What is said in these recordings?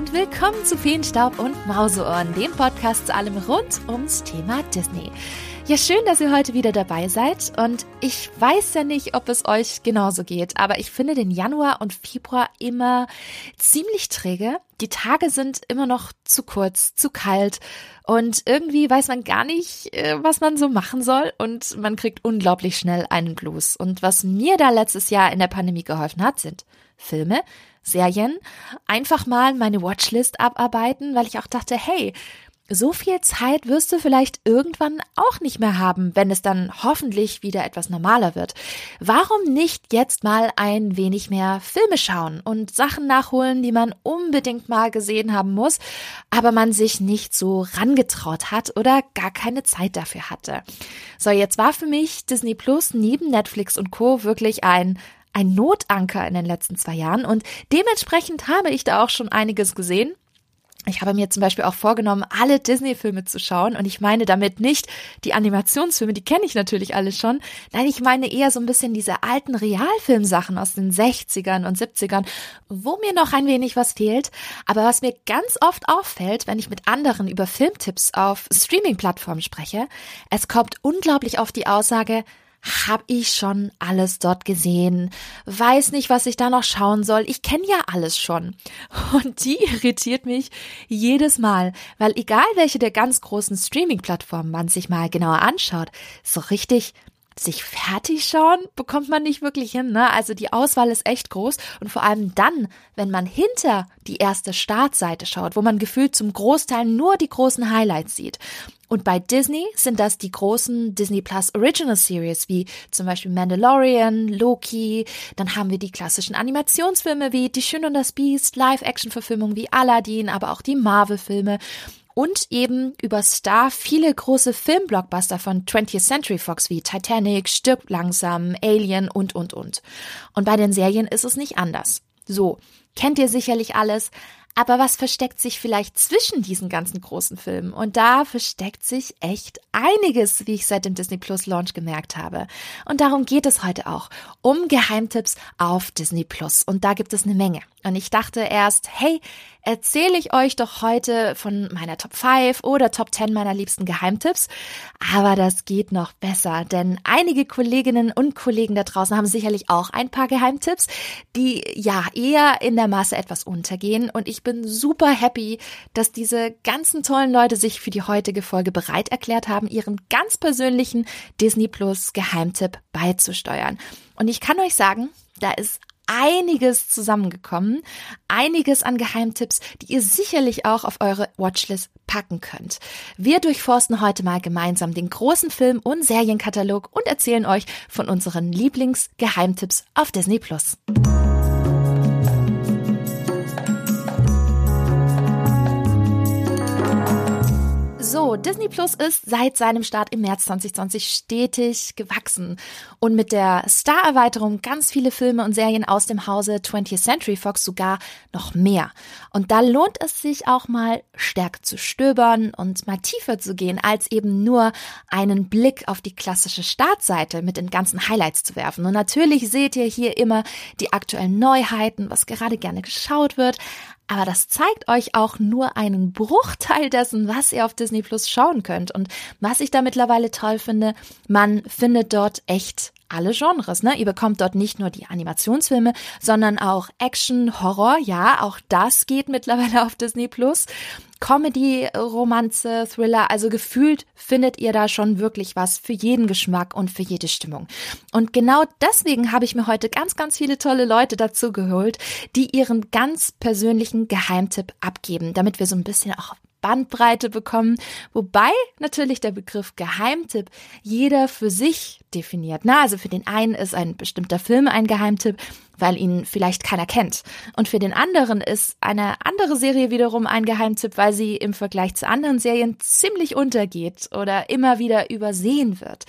und willkommen zu Feenstaub und Mauseohren, dem Podcast zu allem rund ums Thema Disney. Ja, schön, dass ihr heute wieder dabei seid. Und ich weiß ja nicht, ob es euch genauso geht, aber ich finde den Januar und Februar immer ziemlich träge. Die Tage sind immer noch zu kurz, zu kalt und irgendwie weiß man gar nicht, äh, was man so machen soll und man kriegt unglaublich schnell einen Blues. Und was mir da letztes Jahr in der Pandemie geholfen hat, sind Filme, Serien, einfach mal meine Watchlist abarbeiten, weil ich auch dachte, hey, so viel Zeit wirst du vielleicht irgendwann auch nicht mehr haben, wenn es dann hoffentlich wieder etwas normaler wird. Warum nicht jetzt mal ein wenig mehr Filme schauen und Sachen nachholen, die man unbedingt mal gesehen haben muss, aber man sich nicht so rangetraut hat oder gar keine Zeit dafür hatte. So, jetzt war für mich Disney Plus neben Netflix und Co. wirklich ein ein Notanker in den letzten zwei Jahren und dementsprechend habe ich da auch schon einiges gesehen ich habe mir zum Beispiel auch vorgenommen, alle Disney-Filme zu schauen. Und ich meine damit nicht die Animationsfilme, die kenne ich natürlich alle schon. Nein, ich meine eher so ein bisschen diese alten Realfilmsachen aus den 60ern und 70ern, wo mir noch ein wenig was fehlt. Aber was mir ganz oft auffällt, wenn ich mit anderen über Filmtipps auf Streaming-Plattformen spreche, es kommt unglaublich auf die Aussage, hab ich schon alles dort gesehen, weiß nicht, was ich da noch schauen soll. Ich kenne ja alles schon. Und die irritiert mich jedes Mal, weil egal welche der ganz großen Streaming-Plattformen man sich mal genauer anschaut, so richtig sich fertig schauen bekommt man nicht wirklich hin. Ne? Also die Auswahl ist echt groß und vor allem dann, wenn man hinter die erste Startseite schaut, wo man gefühlt zum Großteil nur die großen Highlights sieht. Und bei Disney sind das die großen Disney Plus Original Series wie zum Beispiel Mandalorian, Loki. Dann haben wir die klassischen Animationsfilme wie Die Schön und das Biest, Live-Action-Verfilmungen wie Aladdin, aber auch die Marvel-Filme und eben über Star viele große Filmblockbuster von 20th Century Fox wie Titanic, Stirb langsam, Alien und, und, und. Und bei den Serien ist es nicht anders. So, kennt ihr sicherlich alles, aber was versteckt sich vielleicht zwischen diesen ganzen großen Filmen? Und da versteckt sich echt einiges, wie ich seit dem Disney Plus Launch gemerkt habe. Und darum geht es heute auch. Um Geheimtipps auf Disney Plus. Und da gibt es eine Menge. Und ich dachte erst, hey, erzähle ich euch doch heute von meiner Top 5 oder Top 10 meiner liebsten Geheimtipps. Aber das geht noch besser, denn einige Kolleginnen und Kollegen da draußen haben sicherlich auch ein paar Geheimtipps, die ja eher in der Masse etwas untergehen. Und ich bin super happy, dass diese ganzen tollen Leute sich für die heutige Folge bereit erklärt haben, ihren ganz persönlichen Disney Plus Geheimtipp beizusteuern. Und ich kann euch sagen, da ist einiges zusammengekommen, einiges an Geheimtipps, die ihr sicherlich auch auf eure Watchlist packen könnt. Wir durchforsten heute mal gemeinsam den großen Film- und Serienkatalog und erzählen euch von unseren Lieblingsgeheimtipps auf Disney Plus. So, Disney Plus ist seit seinem Start im März 2020 stetig gewachsen und mit der Star-Erweiterung ganz viele Filme und Serien aus dem Hause 20th Century Fox sogar noch mehr. Und da lohnt es sich auch mal stärker zu stöbern und mal tiefer zu gehen, als eben nur einen Blick auf die klassische Startseite mit den ganzen Highlights zu werfen. Und natürlich seht ihr hier immer die aktuellen Neuheiten, was gerade gerne geschaut wird, aber das zeigt euch auch nur einen Bruchteil dessen, was ihr auf Disney Plus schauen könnt. Und was ich da mittlerweile toll finde, man findet dort echt alle Genres. Ne? Ihr bekommt dort nicht nur die Animationsfilme, sondern auch Action, Horror. Ja, auch das geht mittlerweile auf Disney Plus. Comedy, Romanze, Thriller, also gefühlt findet ihr da schon wirklich was für jeden Geschmack und für jede Stimmung. Und genau deswegen habe ich mir heute ganz, ganz viele tolle Leute dazu geholt, die ihren ganz persönlichen Geheimtipp abgeben, damit wir so ein bisschen auch Bandbreite bekommen, wobei natürlich der Begriff Geheimtipp jeder für sich definiert. Na, also für den einen ist ein bestimmter Film ein Geheimtipp, weil ihn vielleicht keiner kennt. Und für den anderen ist eine andere Serie wiederum ein Geheimtipp, weil sie im Vergleich zu anderen Serien ziemlich untergeht oder immer wieder übersehen wird.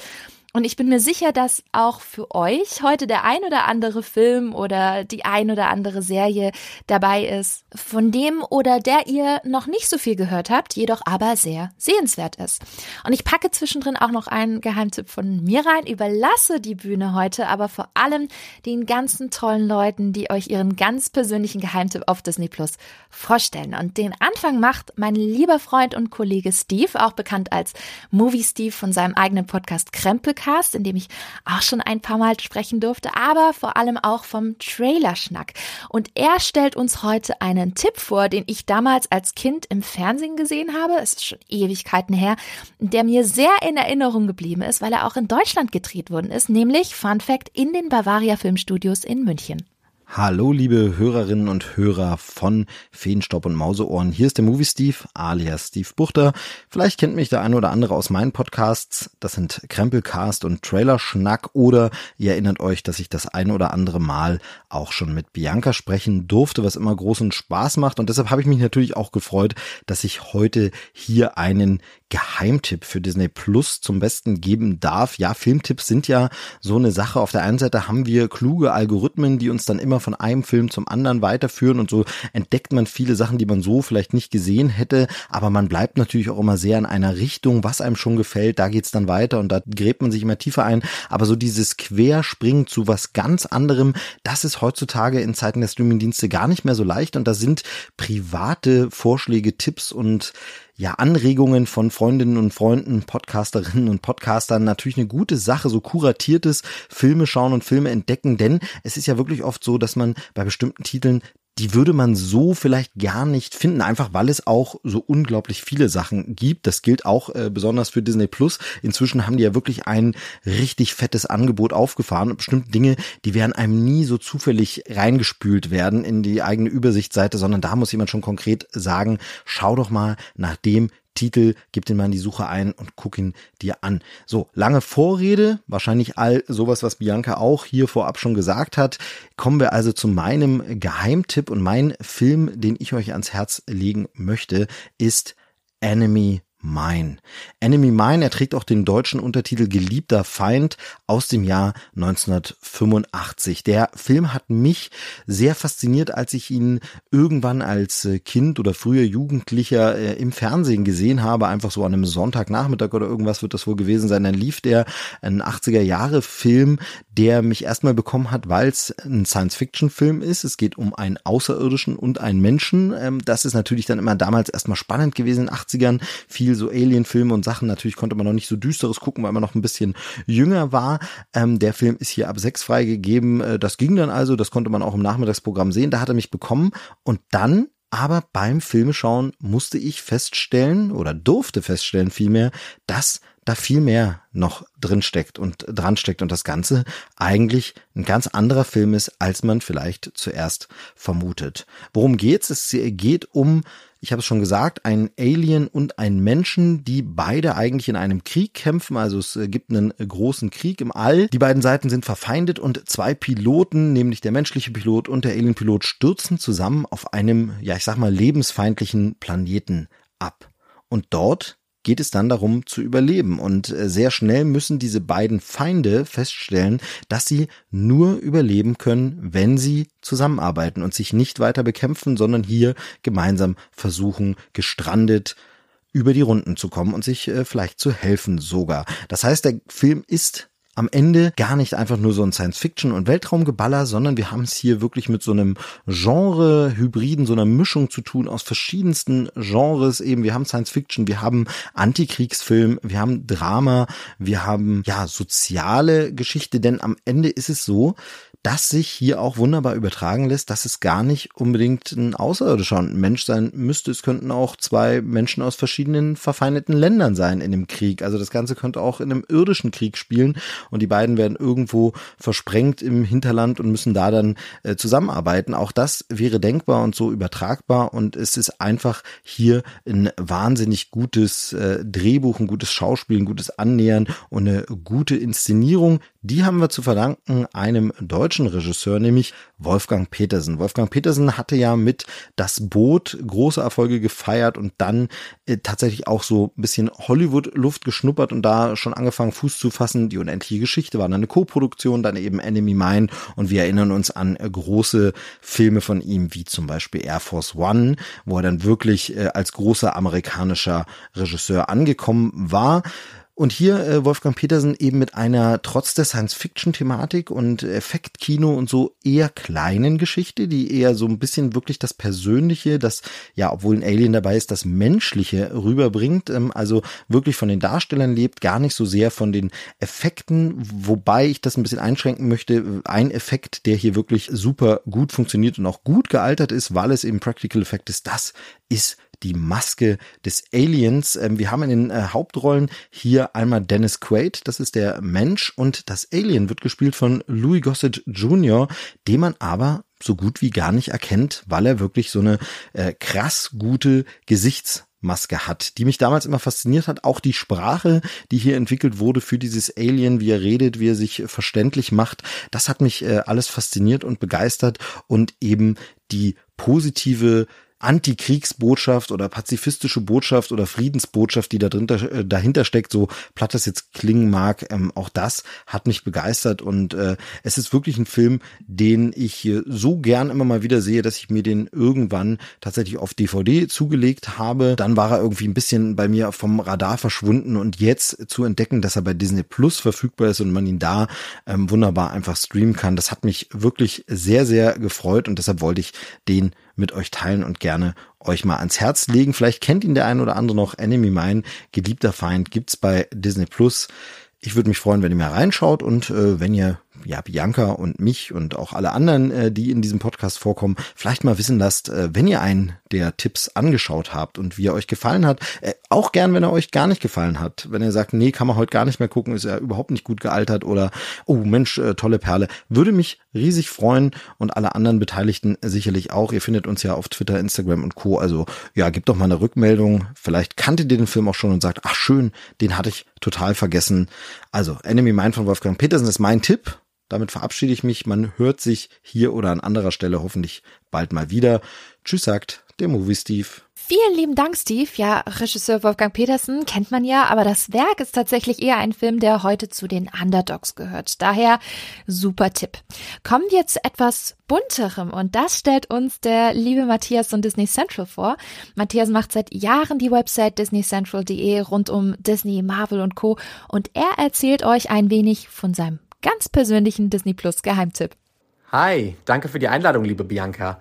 Und ich bin mir sicher, dass auch für euch heute der ein oder andere Film oder die ein oder andere Serie dabei ist, von dem oder der ihr noch nicht so viel gehört habt, jedoch aber sehr sehenswert ist. Und ich packe zwischendrin auch noch einen Geheimtipp von mir rein, überlasse die Bühne heute aber vor allem den ganzen tollen Leuten, die euch ihren ganz persönlichen Geheimtipp auf Disney Plus vorstellen. Und den Anfang macht mein lieber Freund und Kollege Steve, auch bekannt als Movie Steve von seinem eigenen Podcast Krempel Podcast, in dem ich auch schon ein paar Mal sprechen durfte, aber vor allem auch vom Trailerschnack. Und er stellt uns heute einen Tipp vor, den ich damals als Kind im Fernsehen gesehen habe. Es ist schon Ewigkeiten her, der mir sehr in Erinnerung geblieben ist, weil er auch in Deutschland gedreht worden ist, nämlich Fun Fact in den Bavaria Filmstudios in München. Hallo, liebe Hörerinnen und Hörer von Feenstaub und Mauseohren. Hier ist der Movie Steve, alias Steve Buchter. Vielleicht kennt mich der eine oder andere aus meinen Podcasts. Das sind Krempelcast und Trailerschnack. Oder ihr erinnert euch, dass ich das eine oder andere Mal auch schon mit Bianca sprechen durfte, was immer großen Spaß macht. Und deshalb habe ich mich natürlich auch gefreut, dass ich heute hier einen Geheimtipp für Disney Plus zum Besten geben darf. Ja, Filmtipps sind ja so eine Sache. Auf der einen Seite haben wir kluge Algorithmen, die uns dann immer von einem Film zum anderen weiterführen und so entdeckt man viele Sachen, die man so vielleicht nicht gesehen hätte, aber man bleibt natürlich auch immer sehr in einer Richtung, was einem schon gefällt, da geht's dann weiter und da gräbt man sich immer tiefer ein, aber so dieses Querspringen zu was ganz anderem, das ist heutzutage in Zeiten der Streamingdienste gar nicht mehr so leicht und da sind private Vorschläge, Tipps und ja, Anregungen von Freundinnen und Freunden, Podcasterinnen und Podcastern natürlich eine gute Sache, so kuratiertes Filme schauen und Filme entdecken, denn es ist ja wirklich oft so, dass man bei bestimmten Titeln die würde man so vielleicht gar nicht finden, einfach weil es auch so unglaublich viele Sachen gibt. Das gilt auch äh, besonders für Disney Plus. Inzwischen haben die ja wirklich ein richtig fettes Angebot aufgefahren. Bestimmte Dinge, die werden einem nie so zufällig reingespült werden in die eigene Übersichtsseite, sondern da muss jemand schon konkret sagen, schau doch mal nach dem Titel, gib den mal in die Suche ein und guck ihn dir an. So, lange Vorrede, wahrscheinlich all sowas, was Bianca auch hier vorab schon gesagt hat. Kommen wir also zu meinem Geheimtipp und mein Film, den ich euch ans Herz legen möchte, ist Enemy Mine. Enemy Mine, er trägt auch den deutschen Untertitel Geliebter Feind aus dem Jahr 1985. Der Film hat mich sehr fasziniert, als ich ihn irgendwann als äh, Kind oder früher Jugendlicher äh, im Fernsehen gesehen habe, einfach so an einem Sonntagnachmittag oder irgendwas wird das wohl gewesen sein. Dann lief der ein 80er Jahre Film, der mich erstmal bekommen hat, weil es ein Science-Fiction-Film ist. Es geht um einen Außerirdischen und einen Menschen. Ähm, das ist natürlich dann immer damals erstmal spannend gewesen in den 80ern. Viel so Alien-Filme und Sachen. Natürlich konnte man noch nicht so düsteres gucken, weil man noch ein bisschen jünger war. Ähm, der Film ist hier ab sechs freigegeben. Äh, das ging dann also. Das konnte man auch im Nachmittagsprogramm sehen. Da hat er mich bekommen. Und dann aber beim Filmeschauen musste ich feststellen oder durfte feststellen vielmehr, dass da viel mehr noch drin steckt und dran steckt und das Ganze eigentlich ein ganz anderer Film ist, als man vielleicht zuerst vermutet. Worum geht's? Es geht um ich habe es schon gesagt, ein Alien und ein Menschen, die beide eigentlich in einem Krieg kämpfen. Also es gibt einen großen Krieg im All. Die beiden Seiten sind verfeindet und zwei Piloten, nämlich der menschliche Pilot und der Alien-Pilot, stürzen zusammen auf einem, ja ich sag mal, lebensfeindlichen Planeten ab. Und dort geht es dann darum zu überleben. Und äh, sehr schnell müssen diese beiden Feinde feststellen, dass sie nur überleben können, wenn sie zusammenarbeiten und sich nicht weiter bekämpfen, sondern hier gemeinsam versuchen, gestrandet über die Runden zu kommen und sich äh, vielleicht zu helfen sogar. Das heißt, der Film ist am Ende gar nicht einfach nur so ein Science-Fiction- und Weltraumgeballer, sondern wir haben es hier wirklich mit so einem Genre-Hybriden, so einer Mischung zu tun aus verschiedensten Genres. Eben, wir haben Science-Fiction, wir haben Antikriegsfilm, wir haben Drama, wir haben ja soziale Geschichte, denn am Ende ist es so, das sich hier auch wunderbar übertragen lässt, dass es gar nicht unbedingt ein außerirdischer Mensch sein müsste. Es könnten auch zwei Menschen aus verschiedenen verfeindeten Ländern sein in dem Krieg. Also das Ganze könnte auch in einem irdischen Krieg spielen. und die beiden werden irgendwo versprengt im Hinterland und müssen da dann äh, zusammenarbeiten. Auch das wäre denkbar und so übertragbar und es ist einfach hier ein wahnsinnig gutes äh, Drehbuch, ein gutes Schauspiel, ein gutes Annähern und eine gute Inszenierung. Die haben wir zu verdanken einem deutschen Regisseur, nämlich Wolfgang Petersen. Wolfgang Petersen hatte ja mit Das Boot große Erfolge gefeiert und dann äh, tatsächlich auch so ein bisschen Hollywood-Luft geschnuppert und da schon angefangen Fuß zu fassen. Die unendliche Geschichte war dann eine Co-Produktion, dann eben Enemy Mine und wir erinnern uns an äh, große Filme von ihm, wie zum Beispiel Air Force One, wo er dann wirklich äh, als großer amerikanischer Regisseur angekommen war. Und hier äh, Wolfgang Petersen eben mit einer trotz der Science-Fiction-Thematik und Effektkino und so eher kleinen Geschichte, die eher so ein bisschen wirklich das Persönliche, das ja, obwohl ein Alien dabei ist, das Menschliche rüberbringt. Ähm, also wirklich von den Darstellern lebt, gar nicht so sehr von den Effekten, wobei ich das ein bisschen einschränken möchte. Ein Effekt, der hier wirklich super gut funktioniert und auch gut gealtert ist, weil es eben Practical Effekt ist, das ist die Maske des Aliens. Ähm, wir haben in den äh, Hauptrollen hier einmal Dennis Quaid, das ist der Mensch, und das Alien wird gespielt von Louis Gossett Jr., den man aber so gut wie gar nicht erkennt, weil er wirklich so eine äh, krass gute Gesichts Maske hat, die mich damals immer fasziniert hat. Auch die Sprache, die hier entwickelt wurde für dieses Alien, wie er redet, wie er sich verständlich macht, das hat mich äh, alles fasziniert und begeistert und eben die positive Antikriegsbotschaft oder pazifistische Botschaft oder Friedensbotschaft, die da drunter, äh, dahinter steckt, so platt das jetzt klingen mag, ähm, auch das hat mich begeistert und äh, es ist wirklich ein Film, den ich so gern immer mal wieder sehe, dass ich mir den irgendwann tatsächlich auf DVD zugelegt habe. Dann war er irgendwie ein bisschen bei mir vom Radar verschwunden und jetzt zu entdecken, dass er bei Disney Plus verfügbar ist und man ihn da ähm, wunderbar einfach streamen kann, das hat mich wirklich sehr, sehr gefreut und deshalb wollte ich den mit euch teilen und gerne euch mal ans Herz legen. Vielleicht kennt ihn der ein oder andere noch. Enemy Mine, geliebter Feind, gibt's bei Disney Plus. Ich würde mich freuen, wenn ihr mal reinschaut und äh, wenn ihr ja, Bianca und mich und auch alle anderen, äh, die in diesem Podcast vorkommen, vielleicht mal wissen lasst, äh, wenn ihr einen der Tipps angeschaut habt und wie er euch gefallen hat. Äh, auch gern, wenn er euch gar nicht gefallen hat. Wenn ihr sagt, nee, kann man heute gar nicht mehr gucken, ist er überhaupt nicht gut gealtert oder, oh Mensch, äh, tolle Perle. Würde mich riesig freuen und alle anderen Beteiligten sicherlich auch. Ihr findet uns ja auf Twitter, Instagram und Co. Also ja, gebt doch mal eine Rückmeldung. Vielleicht kanntet ihr den Film auch schon und sagt, ach schön, den hatte ich total vergessen. Also Enemy Mine von Wolfgang Petersen ist mein Tipp. Damit verabschiede ich mich. Man hört sich hier oder an anderer Stelle hoffentlich bald mal wieder. Tschüss sagt der Movie Steve. Vielen lieben Dank, Steve. Ja, Regisseur Wolfgang Petersen kennt man ja, aber das Werk ist tatsächlich eher ein Film, der heute zu den Underdogs gehört. Daher super Tipp. Kommen wir zu etwas bunterem und das stellt uns der liebe Matthias von Disney Central vor. Matthias macht seit Jahren die Website disneycentral.de rund um Disney, Marvel und Co. und er erzählt euch ein wenig von seinem ganz persönlichen Disney Plus Geheimtipp. Hi, danke für die Einladung, liebe Bianca.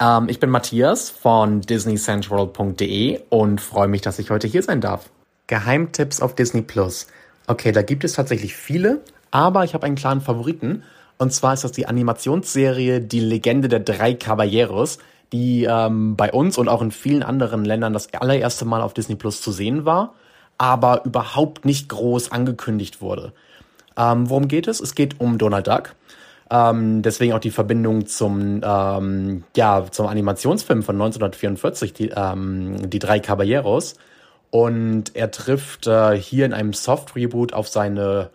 Ähm, ich bin Matthias von disneycentral.de und freue mich, dass ich heute hier sein darf. Geheimtipps auf Disney Plus. Okay, da gibt es tatsächlich viele, aber ich habe einen klaren Favoriten. Und zwar ist das die Animationsserie Die Legende der drei Caballeros, die ähm, bei uns und auch in vielen anderen Ländern das allererste Mal auf Disney Plus zu sehen war, aber überhaupt nicht groß angekündigt wurde. Ähm, worum geht es? Es geht um Donald Duck. Ähm, deswegen auch die Verbindung zum, ähm, ja, zum Animationsfilm von 1944, die, ähm, die drei Caballeros. Und er trifft äh, hier in einem Soft-Reboot auf seine,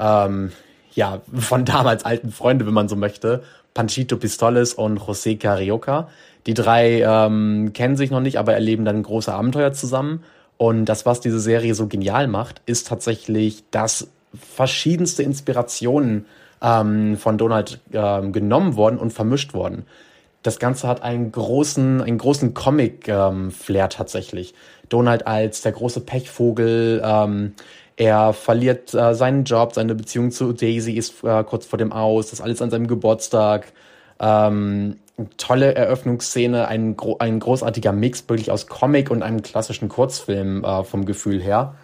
ähm, ja, von damals alten Freunde, wenn man so möchte, Panchito Pistoles und José Carioca. Die drei ähm, kennen sich noch nicht, aber erleben dann große Abenteuer zusammen. Und das, was diese Serie so genial macht, ist tatsächlich, dass verschiedenste Inspirationen ähm, von Donald ähm, genommen worden und vermischt worden. Das Ganze hat einen großen, einen großen Comic-Flair ähm, tatsächlich. Donald als der große Pechvogel, ähm, er verliert äh, seinen Job, seine Beziehung zu Daisy ist äh, kurz vor dem Aus, das alles an seinem Geburtstag. Ähm, tolle Eröffnungsszene, ein, ein großartiger Mix wirklich aus Comic und einem klassischen Kurzfilm äh, vom Gefühl her.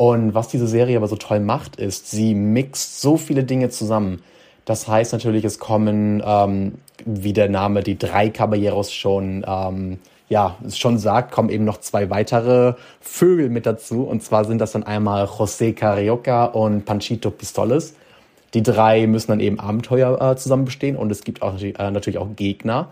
Und was diese Serie aber so toll macht, ist, sie mixt so viele Dinge zusammen. Das heißt natürlich, es kommen, ähm, wie der Name die drei Caballeros schon ähm, ja, schon sagt, kommen eben noch zwei weitere Vögel mit dazu. Und zwar sind das dann einmal José Carioca und Panchito Pistoles. Die drei müssen dann eben Abenteuer äh, zusammen bestehen und es gibt auch äh, natürlich auch Gegner.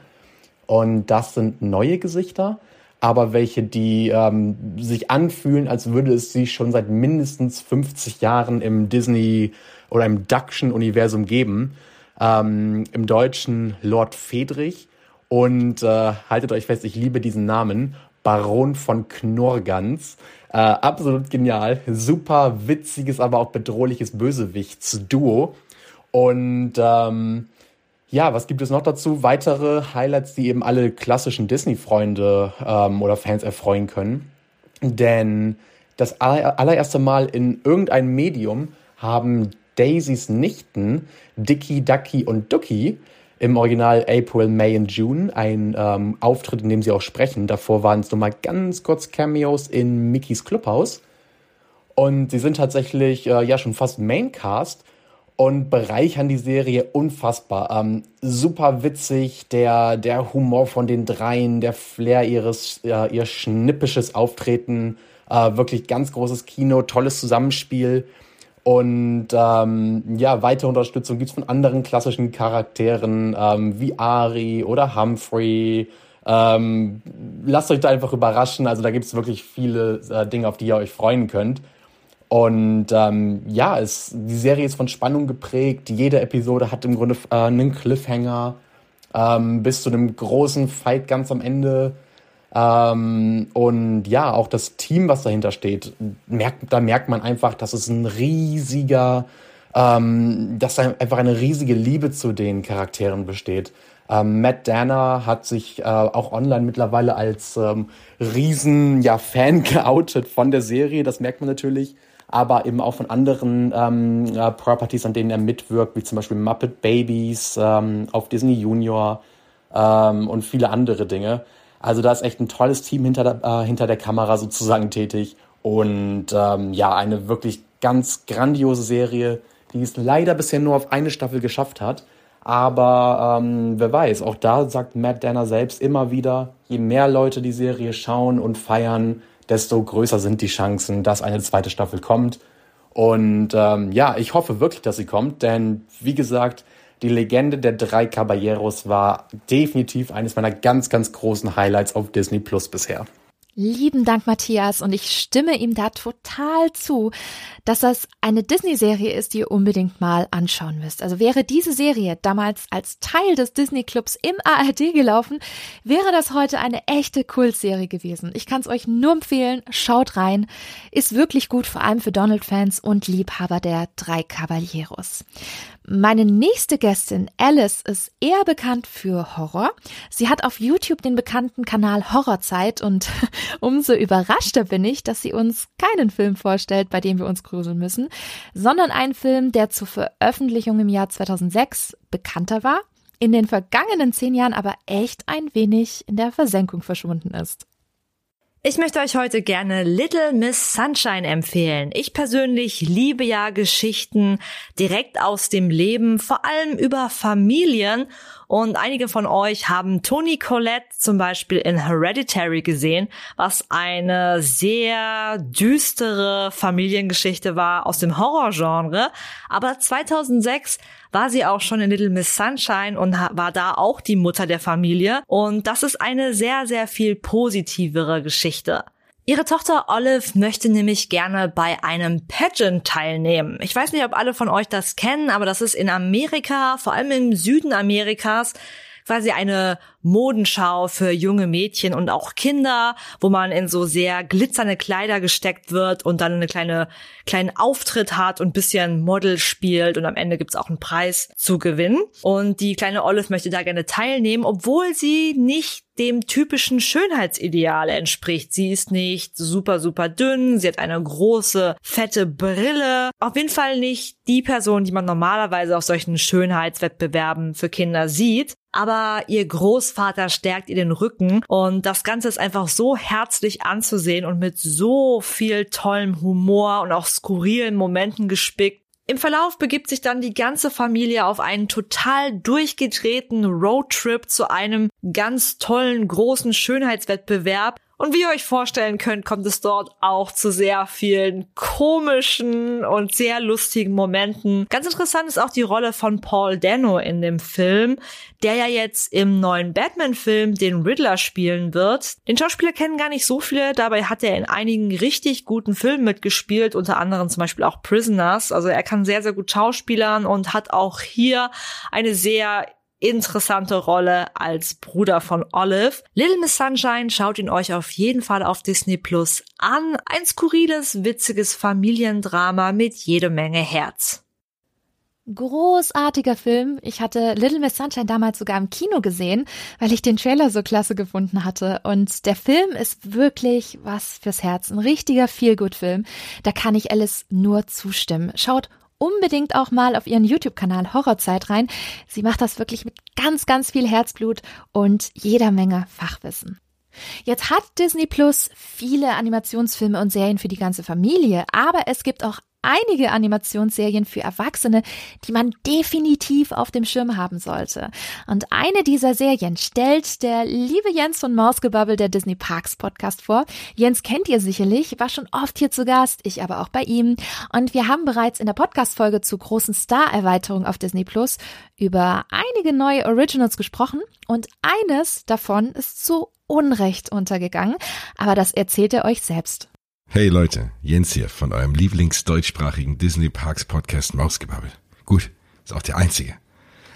Und das sind neue Gesichter, aber welche, die ähm, sich anfühlen, als würde es sie schon seit mindestens 50 Jahren im Disney oder im Duction-Universum geben. Ähm, Im Deutschen Lord Friedrich. Und äh, haltet euch fest, ich liebe diesen Namen. Baron von Knorrgans. Äh, absolut genial. Super witziges, aber auch bedrohliches Bösewichtsduo. Und ähm, ja, was gibt es noch dazu? Weitere Highlights, die eben alle klassischen Disney-Freunde ähm, oder Fans erfreuen können. Denn das allererste Mal in irgendeinem Medium haben Daisys Nichten, Dicky, Ducky und Ducky, im Original April, May und June ein ähm, Auftritt, in dem sie auch sprechen. Davor waren es nur mal ganz kurz Cameos in Mickeys Clubhouse. Und sie sind tatsächlich äh, ja schon fast Maincast und bereichern die Serie unfassbar. Ähm, super witzig, der, der Humor von den dreien, der Flair ihres, äh, ihr schnippisches Auftreten, äh, wirklich ganz großes Kino, tolles Zusammenspiel. Und ähm, ja, weitere Unterstützung gibt's von anderen klassischen Charakteren ähm, wie Ari oder Humphrey. Ähm, lasst euch da einfach überraschen. Also da gibt's wirklich viele äh, Dinge, auf die ihr euch freuen könnt. Und ähm, ja, es, die Serie ist von Spannung geprägt. Jede Episode hat im Grunde äh, einen Cliffhanger ähm, bis zu einem großen Fight ganz am Ende. Ähm, und ja, auch das Team, was dahinter steht, merkt, da merkt man einfach, dass es ein riesiger, ähm, dass einfach eine riesige Liebe zu den Charakteren besteht. Ähm, Matt Danner hat sich äh, auch online mittlerweile als ähm, riesen ja, Fan geoutet von der Serie. Das merkt man natürlich aber eben auch von anderen ähm, äh, Properties, an denen er mitwirkt, wie zum Beispiel Muppet Babies ähm, auf Disney Junior ähm, und viele andere Dinge. Also da ist echt ein tolles Team hinter der, äh, hinter der Kamera sozusagen tätig und ähm, ja, eine wirklich ganz grandiose Serie, die es leider bisher nur auf eine Staffel geschafft hat. Aber ähm, wer weiß, auch da sagt Matt Danner selbst immer wieder, je mehr Leute die Serie schauen und feiern, desto größer sind die Chancen, dass eine zweite Staffel kommt. Und ähm, ja, ich hoffe wirklich, dass sie kommt, denn wie gesagt, die Legende der drei Caballeros war definitiv eines meiner ganz, ganz großen Highlights auf Disney Plus bisher. Lieben Dank, Matthias. Und ich stimme ihm da total zu, dass das eine Disney-Serie ist, die ihr unbedingt mal anschauen müsst. Also wäre diese Serie damals als Teil des Disney-Clubs im ARD gelaufen, wäre das heute eine echte Kultserie gewesen. Ich kann es euch nur empfehlen. Schaut rein. Ist wirklich gut, vor allem für Donald-Fans und Liebhaber der drei Caballeros. Meine nächste Gästin, Alice, ist eher bekannt für Horror. Sie hat auf YouTube den bekannten Kanal Horrorzeit und umso überraschter bin ich, dass sie uns keinen Film vorstellt, bei dem wir uns gruseln müssen, sondern einen Film, der zur Veröffentlichung im Jahr 2006 bekannter war, in den vergangenen zehn Jahren aber echt ein wenig in der Versenkung verschwunden ist. Ich möchte euch heute gerne Little Miss Sunshine empfehlen. Ich persönlich liebe ja Geschichten direkt aus dem Leben, vor allem über Familien. Und einige von euch haben Toni Collette zum Beispiel in Hereditary gesehen, was eine sehr düstere Familiengeschichte war aus dem Horrorgenre. Aber 2006 war sie auch schon in Little Miss Sunshine und war da auch die Mutter der Familie. Und das ist eine sehr, sehr viel positivere Geschichte. Ihre Tochter Olive möchte nämlich gerne bei einem Pageant teilnehmen. Ich weiß nicht, ob alle von euch das kennen, aber das ist in Amerika, vor allem im Süden Amerikas, quasi eine Modenschau für junge Mädchen und auch Kinder, wo man in so sehr glitzernde Kleider gesteckt wird und dann eine kleine kleinen Auftritt hat und bisschen Model spielt und am Ende gibt's auch einen Preis zu gewinnen. Und die kleine Olive möchte da gerne teilnehmen, obwohl sie nicht dem typischen Schönheitsideal entspricht. Sie ist nicht super, super dünn, sie hat eine große, fette Brille. Auf jeden Fall nicht die Person, die man normalerweise auf solchen Schönheitswettbewerben für Kinder sieht. Aber ihr Großvater stärkt ihr den Rücken. Und das Ganze ist einfach so herzlich anzusehen und mit so viel tollem Humor und auch skurrilen Momenten gespickt. Im Verlauf begibt sich dann die ganze Familie auf einen total durchgedrehten Roadtrip zu einem ganz tollen großen Schönheitswettbewerb und wie ihr euch vorstellen könnt, kommt es dort auch zu sehr vielen komischen und sehr lustigen Momenten. Ganz interessant ist auch die Rolle von Paul Dano in dem Film, der ja jetzt im neuen Batman-Film den Riddler spielen wird. Den Schauspieler kennen gar nicht so viele, dabei hat er in einigen richtig guten Filmen mitgespielt, unter anderem zum Beispiel auch Prisoners. Also er kann sehr, sehr gut schauspielern und hat auch hier eine sehr interessante Rolle als Bruder von Olive. Little Miss Sunshine schaut ihn euch auf jeden Fall auf Disney Plus an. Ein skurriles, witziges Familiendrama mit jede Menge Herz. Großartiger Film. Ich hatte Little Miss Sunshine damals sogar im Kino gesehen, weil ich den Trailer so klasse gefunden hatte. Und der Film ist wirklich was fürs Herz. Ein richtiger Feel-Good-Film. Da kann ich Alice nur zustimmen. Schaut unbedingt auch mal auf ihren YouTube-Kanal Horrorzeit rein. Sie macht das wirklich mit ganz, ganz viel Herzblut und jeder Menge Fachwissen. Jetzt hat Disney Plus viele Animationsfilme und Serien für die ganze Familie, aber es gibt auch einige Animationsserien für Erwachsene, die man definitiv auf dem Schirm haben sollte. Und eine dieser Serien stellt der liebe Jens von Mausgebabbel der Disney Parks Podcast vor. Jens kennt ihr sicherlich, war schon oft hier zu Gast, ich aber auch bei ihm. Und wir haben bereits in der Podcast-Folge zu großen Star-Erweiterungen auf Disney Plus über einige neue Originals gesprochen und eines davon ist zu Unrecht untergegangen, aber das erzählt er euch selbst. Hey Leute, Jens hier von eurem Lieblingsdeutschsprachigen Disney Parks Podcast Mausgebabbel. Gut, ist auch der einzige.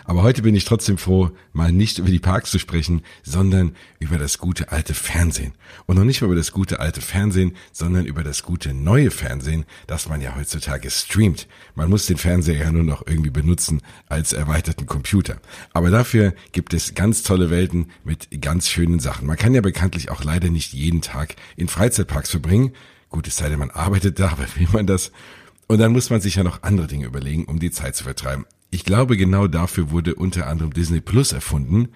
Aber heute bin ich trotzdem froh, mal nicht über die Parks zu sprechen, sondern über das gute alte Fernsehen. Und noch nicht mal über das gute alte Fernsehen, sondern über das gute neue Fernsehen, das man ja heutzutage streamt. Man muss den Fernseher ja nur noch irgendwie benutzen als erweiterten Computer. Aber dafür gibt es ganz tolle Welten mit ganz schönen Sachen. Man kann ja bekanntlich auch leider nicht jeden Tag in Freizeitparks verbringen. Gut, es sei denn, man arbeitet da, aber will man das? Und dann muss man sich ja noch andere Dinge überlegen, um die Zeit zu vertreiben. Ich glaube, genau dafür wurde unter anderem Disney Plus erfunden,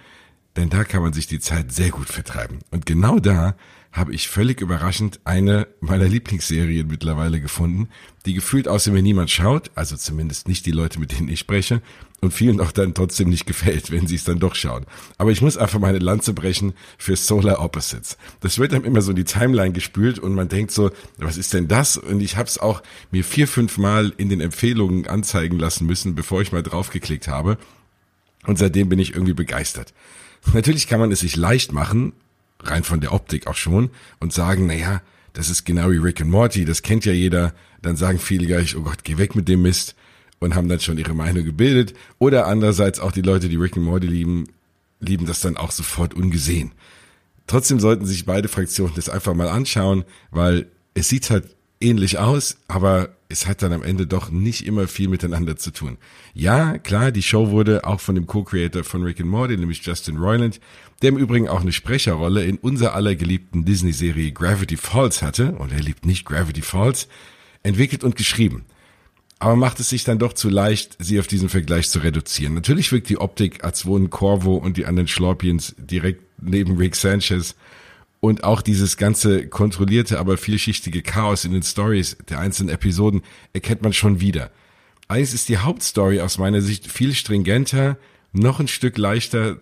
denn da kann man sich die Zeit sehr gut vertreiben. Und genau da habe ich völlig überraschend eine meiner Lieblingsserien mittlerweile gefunden, die gefühlt außer mir niemand schaut, also zumindest nicht die Leute, mit denen ich spreche, und vielen auch dann trotzdem nicht gefällt, wenn sie es dann doch schauen. Aber ich muss einfach meine Lanze brechen für Solar Opposites. Das wird dann immer so in die Timeline gespült und man denkt so, was ist denn das? Und ich habe es auch mir vier, fünf Mal in den Empfehlungen anzeigen lassen müssen, bevor ich mal draufgeklickt habe. Und seitdem bin ich irgendwie begeistert. Natürlich kann man es sich leicht machen rein von der Optik auch schon, und sagen, naja, das ist genau wie Rick and Morty, das kennt ja jeder, dann sagen viele gleich, oh Gott, geh weg mit dem Mist und haben dann schon ihre Meinung gebildet. Oder andererseits auch die Leute, die Rick and Morty lieben, lieben das dann auch sofort ungesehen. Trotzdem sollten sich beide Fraktionen das einfach mal anschauen, weil es sieht halt ähnlich aus, aber es hat dann am Ende doch nicht immer viel miteinander zu tun. Ja, klar, die Show wurde auch von dem Co-Creator von Rick and Morty, nämlich Justin Roiland, der im Übrigen auch eine Sprecherrolle in unser aller geliebten Disney-Serie Gravity Falls hatte, und er liebt nicht Gravity Falls, entwickelt und geschrieben. Aber macht es sich dann doch zu leicht, sie auf diesen Vergleich zu reduzieren. Natürlich wirkt die Optik, als wohnen Corvo und die anderen Schlorpions direkt neben Rick Sanchez und auch dieses ganze kontrollierte, aber vielschichtige Chaos in den Stories der einzelnen Episoden erkennt man schon wieder. Eins ist die Hauptstory aus meiner Sicht viel stringenter, noch ein Stück leichter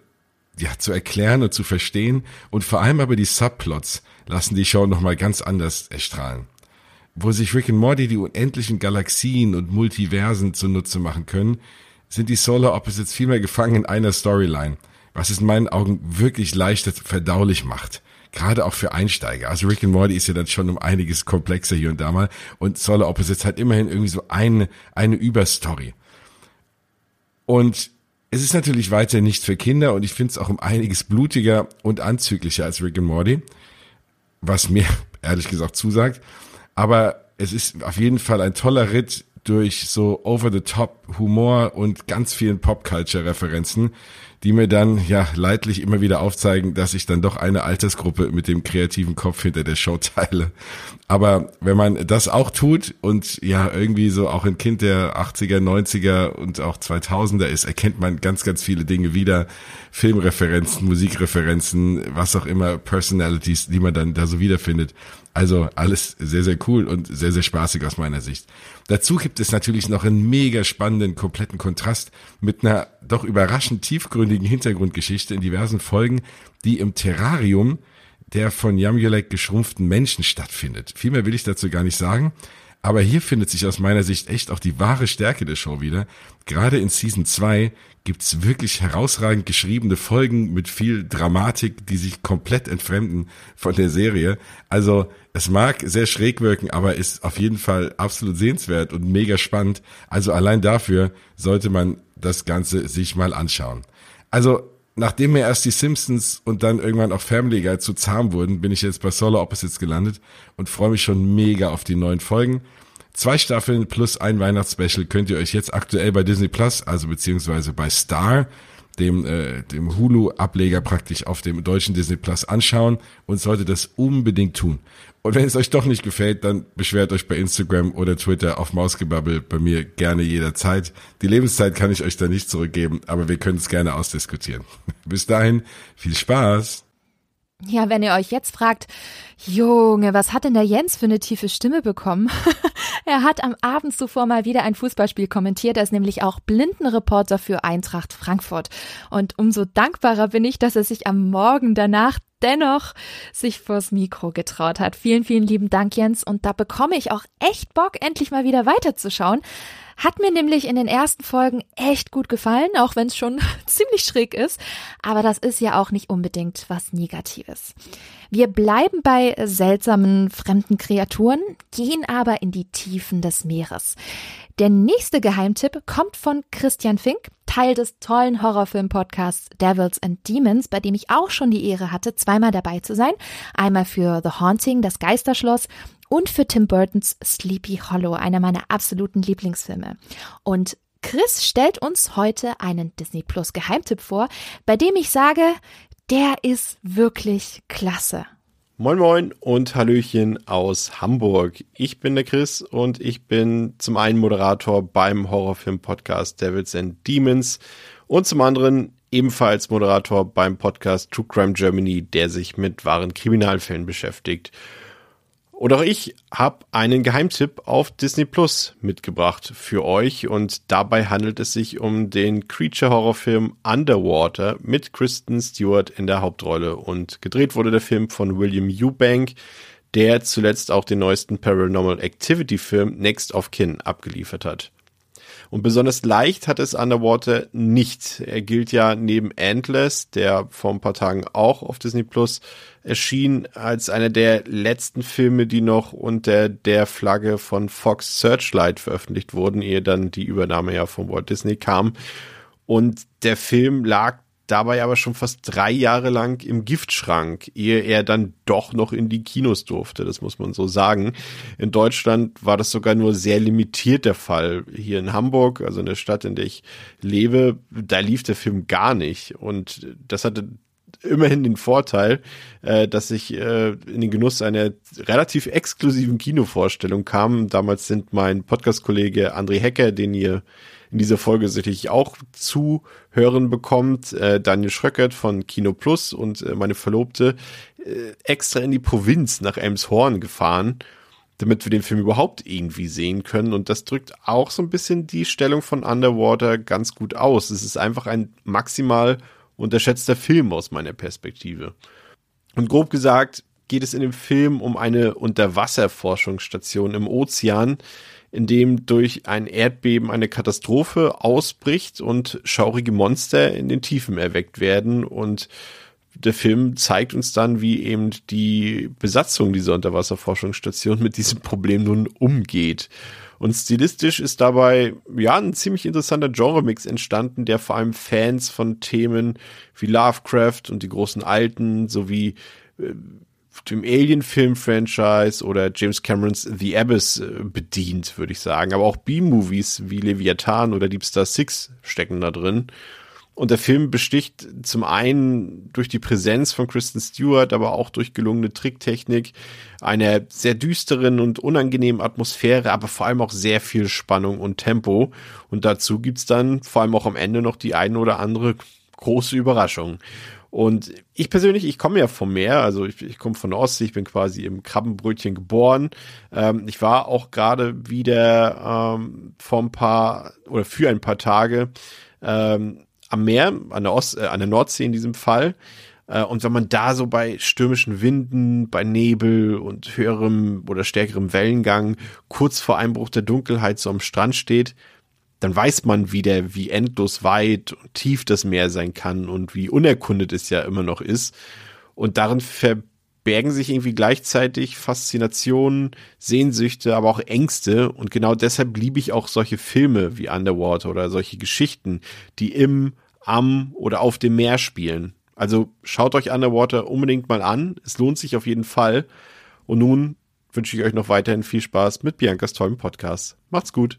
ja, zu erklären und zu verstehen und vor allem aber die Subplots lassen die Show nochmal ganz anders erstrahlen. Wo sich Rick and Morty die unendlichen Galaxien und Multiversen zunutze machen können, sind die Solar Opposites vielmehr gefangen in einer Storyline, was es in meinen Augen wirklich leichter verdaulich macht gerade auch für Einsteiger. Also Rick and Morty ist ja dann schon um einiges komplexer hier und da mal und Solar Opposites hat immerhin irgendwie so eine, eine Überstory. Und es ist natürlich weiter nichts für Kinder und ich finde es auch um einiges blutiger und anzüglicher als Rick and Morty, was mir ehrlich gesagt zusagt. Aber es ist auf jeden Fall ein toller Ritt durch so over-the-top Humor und ganz vielen Pop-Culture-Referenzen, die mir dann ja leidlich immer wieder aufzeigen, dass ich dann doch eine Altersgruppe mit dem kreativen Kopf hinter der Show teile. Aber wenn man das auch tut und ja irgendwie so auch ein Kind der 80er, 90er und auch 2000er ist, erkennt man ganz, ganz viele Dinge wieder. Filmreferenzen, Musikreferenzen, was auch immer, Personalities, die man dann da so wiederfindet. Also alles sehr, sehr cool und sehr, sehr spaßig aus meiner Sicht. Dazu gibt es natürlich noch einen mega spannenden, kompletten Kontrast mit einer doch überraschend tiefgründigen Hintergrundgeschichte in diversen Folgen, die im Terrarium der von Jamulek geschrumpften Menschen stattfindet. Viel mehr will ich dazu gar nicht sagen. Aber hier findet sich aus meiner Sicht echt auch die wahre Stärke der Show wieder. Gerade in Season 2 gibt's wirklich herausragend geschriebene Folgen mit viel Dramatik, die sich komplett entfremden von der Serie. Also es mag sehr schräg wirken, aber ist auf jeden Fall absolut sehenswert und mega spannend. Also allein dafür sollte man das Ganze sich mal anschauen. Also nachdem mir erst die Simpsons und dann irgendwann auch Family Guy zu zahm wurden, bin ich jetzt bei Solar Opposites gelandet und freue mich schon mega auf die neuen Folgen. Zwei Staffeln plus ein Weihnachtsspecial könnt ihr euch jetzt aktuell bei Disney Plus, also beziehungsweise bei Star, dem, äh, dem Hulu-Ableger praktisch auf dem deutschen Disney Plus anschauen und solltet das unbedingt tun. Und wenn es euch doch nicht gefällt, dann beschwert euch bei Instagram oder Twitter auf Mausgebabbel bei mir gerne jederzeit. Die Lebenszeit kann ich euch da nicht zurückgeben, aber wir können es gerne ausdiskutieren. Bis dahin, viel Spaß! Ja, wenn ihr euch jetzt fragt, Junge, was hat denn der Jens für eine tiefe Stimme bekommen? er hat am Abend zuvor mal wieder ein Fußballspiel kommentiert. Er ist nämlich auch Blindenreporter für Eintracht Frankfurt. Und umso dankbarer bin ich, dass er sich am Morgen danach dennoch sich vors Mikro getraut hat. Vielen, vielen lieben Dank, Jens. Und da bekomme ich auch echt Bock, endlich mal wieder weiterzuschauen. Hat mir nämlich in den ersten Folgen echt gut gefallen, auch wenn es schon ziemlich schräg ist. Aber das ist ja auch nicht unbedingt was Negatives. Wir bleiben bei seltsamen fremden Kreaturen, gehen aber in die Tiefen des Meeres. Der nächste Geheimtipp kommt von Christian Fink, Teil des tollen Horrorfilm-Podcasts Devils and Demons, bei dem ich auch schon die Ehre hatte, zweimal dabei zu sein. Einmal für The Haunting, das Geisterschloss und für Tim Burtons Sleepy Hollow, einer meiner absoluten Lieblingsfilme. Und Chris stellt uns heute einen Disney Plus Geheimtipp vor, bei dem ich sage, der ist wirklich klasse. Moin Moin und Hallöchen aus Hamburg. Ich bin der Chris und ich bin zum einen Moderator beim Horrorfilm-Podcast Devils and Demons und zum anderen ebenfalls Moderator beim Podcast True Crime Germany, der sich mit wahren Kriminalfällen beschäftigt. Und auch ich habe einen Geheimtipp auf Disney Plus mitgebracht für euch und dabei handelt es sich um den Creature-Horrorfilm Underwater mit Kristen Stewart in der Hauptrolle und gedreht wurde der Film von William Eubank, der zuletzt auch den neuesten Paranormal Activity Film Next of Kin abgeliefert hat. Und besonders leicht hat es Underwater nicht. Er gilt ja neben Endless, der vor ein paar Tagen auch auf Disney Plus erschien, als einer der letzten Filme, die noch unter der Flagge von Fox Searchlight veröffentlicht wurden, ehe dann die Übernahme ja von Walt Disney kam. Und der Film lag dabei aber schon fast drei Jahre lang im Giftschrank, ehe er dann doch noch in die Kinos durfte, das muss man so sagen. In Deutschland war das sogar nur sehr limitiert der Fall. Hier in Hamburg, also in der Stadt, in der ich lebe, da lief der Film gar nicht. Und das hatte immerhin den Vorteil, äh, dass ich äh, in den Genuss einer relativ exklusiven Kinovorstellung kam. Damals sind mein Podcast-Kollege André Hecker, den ihr in dieser Folge sicherlich auch zuhören bekommt. Äh, Daniel Schröckert von Kino Plus und äh, meine Verlobte äh, extra in die Provinz nach Elmshorn gefahren, damit wir den Film überhaupt irgendwie sehen können. Und das drückt auch so ein bisschen die Stellung von Underwater ganz gut aus. Es ist einfach ein maximal unterschätzter Film aus meiner Perspektive. Und grob gesagt geht es in dem Film um eine Unterwasserforschungsstation im Ozean, in dem durch ein Erdbeben eine Katastrophe ausbricht und schaurige Monster in den Tiefen erweckt werden und der Film zeigt uns dann, wie eben die Besatzung dieser Unterwasserforschungsstation mit diesem Problem nun umgeht. Und stilistisch ist dabei ja ein ziemlich interessanter Genremix entstanden, der vor allem Fans von Themen wie Lovecraft und die großen Alten sowie äh, dem Alien-Film-Franchise oder James Camerons The Abyss äh, bedient, würde ich sagen. Aber auch B-Movies wie Leviathan oder Deep Star Six stecken da drin. Und der Film besticht zum einen durch die Präsenz von Kristen Stewart, aber auch durch gelungene Tricktechnik, einer sehr düsteren und unangenehmen Atmosphäre, aber vor allem auch sehr viel Spannung und Tempo. Und dazu gibt's dann vor allem auch am Ende noch die eine oder andere große Überraschung. Und ich persönlich, ich komme ja vom Meer, also ich, ich komme von der Ostsee, ich bin quasi im Krabbenbrötchen geboren. Ähm, ich war auch gerade wieder ähm, vor ein paar oder für ein paar Tage ähm, am Meer, an der, Ost, äh, an der Nordsee in diesem Fall. Äh, und wenn man da so bei stürmischen Winden, bei Nebel und höherem oder stärkerem Wellengang kurz vor Einbruch der Dunkelheit so am Strand steht, dann weiß man wieder, wie endlos weit und tief das Meer sein kann und wie unerkundet es ja immer noch ist. Und darin verbergen sich irgendwie gleichzeitig Faszinationen, Sehnsüchte, aber auch Ängste. Und genau deshalb liebe ich auch solche Filme wie Underwater oder solche Geschichten, die im, am oder auf dem Meer spielen. Also schaut euch Underwater unbedingt mal an. Es lohnt sich auf jeden Fall. Und nun wünsche ich euch noch weiterhin viel Spaß mit Biancas tollem Podcast. Macht's gut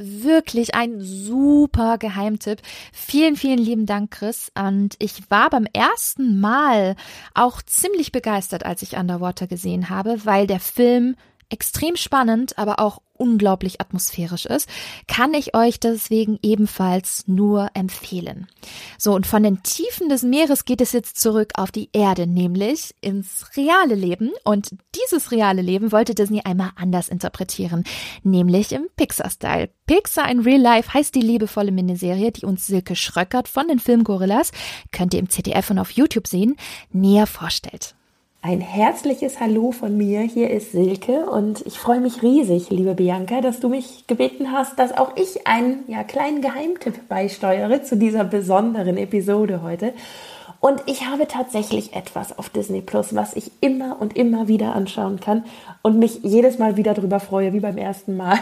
wirklich ein super Geheimtipp. Vielen, vielen lieben Dank, Chris. Und ich war beim ersten Mal auch ziemlich begeistert, als ich Underwater gesehen habe, weil der Film extrem spannend, aber auch unglaublich atmosphärisch ist, kann ich euch deswegen ebenfalls nur empfehlen. So, und von den Tiefen des Meeres geht es jetzt zurück auf die Erde, nämlich ins reale Leben. Und dieses reale Leben wollte Disney einmal anders interpretieren, nämlich im Pixar-Style. Pixar in Real Life heißt die liebevolle Miniserie, die uns Silke Schröckert von den Filmgorillas, könnt ihr im ZDF und auf YouTube sehen, näher vorstellt. Ein herzliches Hallo von mir. Hier ist Silke und ich freue mich riesig, liebe Bianca, dass du mich gebeten hast, dass auch ich einen ja, kleinen Geheimtipp beisteuere zu dieser besonderen Episode heute. Und ich habe tatsächlich etwas auf Disney Plus, was ich immer und immer wieder anschauen kann und mich jedes Mal wieder darüber freue, wie beim ersten Mal.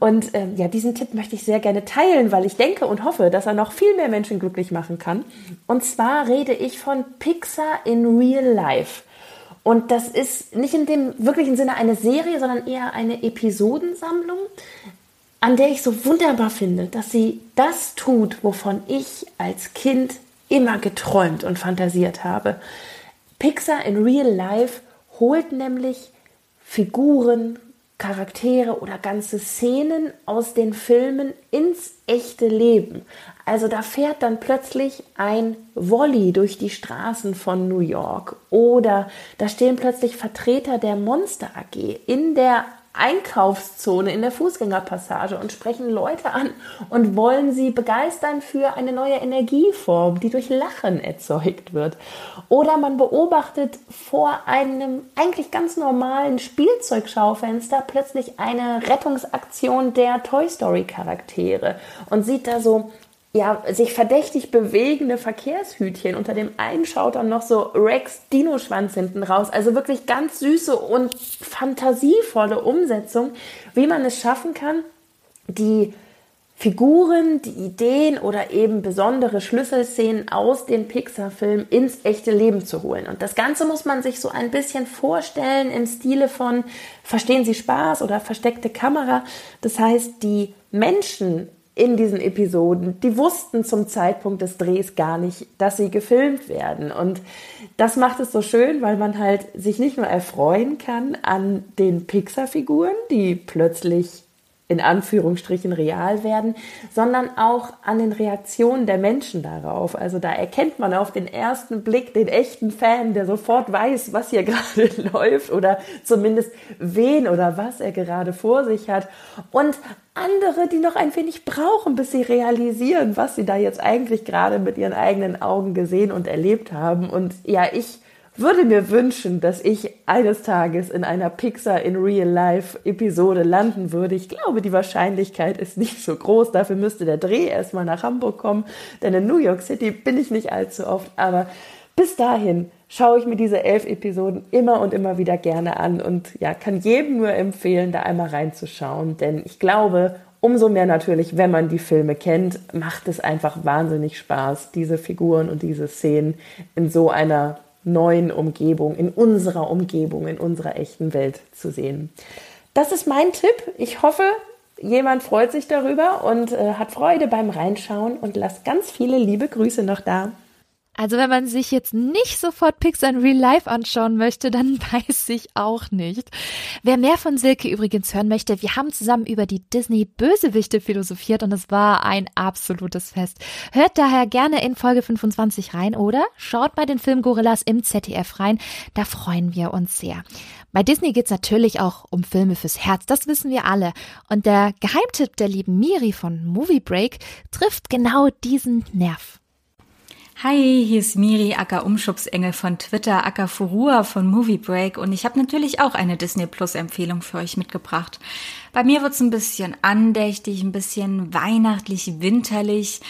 Und ähm, ja, diesen Tipp möchte ich sehr gerne teilen, weil ich denke und hoffe, dass er noch viel mehr Menschen glücklich machen kann. Und zwar rede ich von Pixar in Real Life. Und das ist nicht in dem wirklichen Sinne eine Serie, sondern eher eine Episodensammlung, an der ich so wunderbar finde, dass sie das tut, wovon ich als Kind immer geträumt und fantasiert habe. Pixar in Real Life holt nämlich Figuren, Charaktere oder ganze Szenen aus den Filmen ins echte Leben. Also da fährt dann plötzlich ein Wolli durch die Straßen von New York oder da stehen plötzlich Vertreter der Monster AG in der Einkaufszone in der Fußgängerpassage und sprechen Leute an und wollen sie begeistern für eine neue Energieform, die durch Lachen erzeugt wird. Oder man beobachtet vor einem eigentlich ganz normalen Spielzeugschaufenster plötzlich eine Rettungsaktion der Toy Story Charaktere und sieht da so ja, sich verdächtig bewegende Verkehrshütchen. Unter dem einen schaut dann noch so Rex Dino-Schwanz hinten raus. Also wirklich ganz süße und fantasievolle Umsetzung, wie man es schaffen kann, die Figuren, die Ideen oder eben besondere Schlüsselszenen aus den Pixar-Filmen ins echte Leben zu holen. Und das Ganze muss man sich so ein bisschen vorstellen im Stile von Verstehen Sie Spaß oder versteckte Kamera. Das heißt, die Menschen in diesen Episoden, die wussten zum Zeitpunkt des Drehs gar nicht, dass sie gefilmt werden. Und das macht es so schön, weil man halt sich nicht nur erfreuen kann an den Pixar-Figuren, die plötzlich in Anführungsstrichen real werden, sondern auch an den Reaktionen der Menschen darauf. Also da erkennt man auf den ersten Blick den echten Fan, der sofort weiß, was hier gerade läuft oder zumindest wen oder was er gerade vor sich hat. Und andere, die noch ein wenig brauchen, bis sie realisieren, was sie da jetzt eigentlich gerade mit ihren eigenen Augen gesehen und erlebt haben. Und ja, ich würde mir wünschen, dass ich eines Tages in einer Pixar in Real Life Episode landen würde. Ich glaube, die Wahrscheinlichkeit ist nicht so groß. Dafür müsste der Dreh erstmal nach Hamburg kommen, denn in New York City bin ich nicht allzu oft. Aber bis dahin schaue ich mir diese elf Episoden immer und immer wieder gerne an und ja, kann jedem nur empfehlen, da einmal reinzuschauen, denn ich glaube, umso mehr natürlich, wenn man die Filme kennt, macht es einfach wahnsinnig Spaß, diese Figuren und diese Szenen in so einer neuen Umgebung, in unserer Umgebung, in unserer echten Welt zu sehen. Das ist mein Tipp. Ich hoffe, jemand freut sich darüber und äh, hat Freude beim Reinschauen und lasst ganz viele liebe Grüße noch da. Also wenn man sich jetzt nicht sofort Pixar in Real Life anschauen möchte, dann weiß ich auch nicht. Wer mehr von Silke übrigens hören möchte, wir haben zusammen über die Disney-Bösewichte philosophiert und es war ein absolutes Fest. Hört daher gerne in Folge 25 rein oder schaut bei den Film Gorillas im ZDF rein, da freuen wir uns sehr. Bei Disney geht's natürlich auch um Filme fürs Herz, das wissen wir alle. Und der Geheimtipp der lieben Miri von Movie Break trifft genau diesen Nerv. Hi, hier ist Miri Acker Umschubsengel von Twitter, Acker Furua von Movie Break und ich habe natürlich auch eine Disney Plus Empfehlung für euch mitgebracht. Bei mir wird's ein bisschen andächtig, ein bisschen weihnachtlich, winterlich.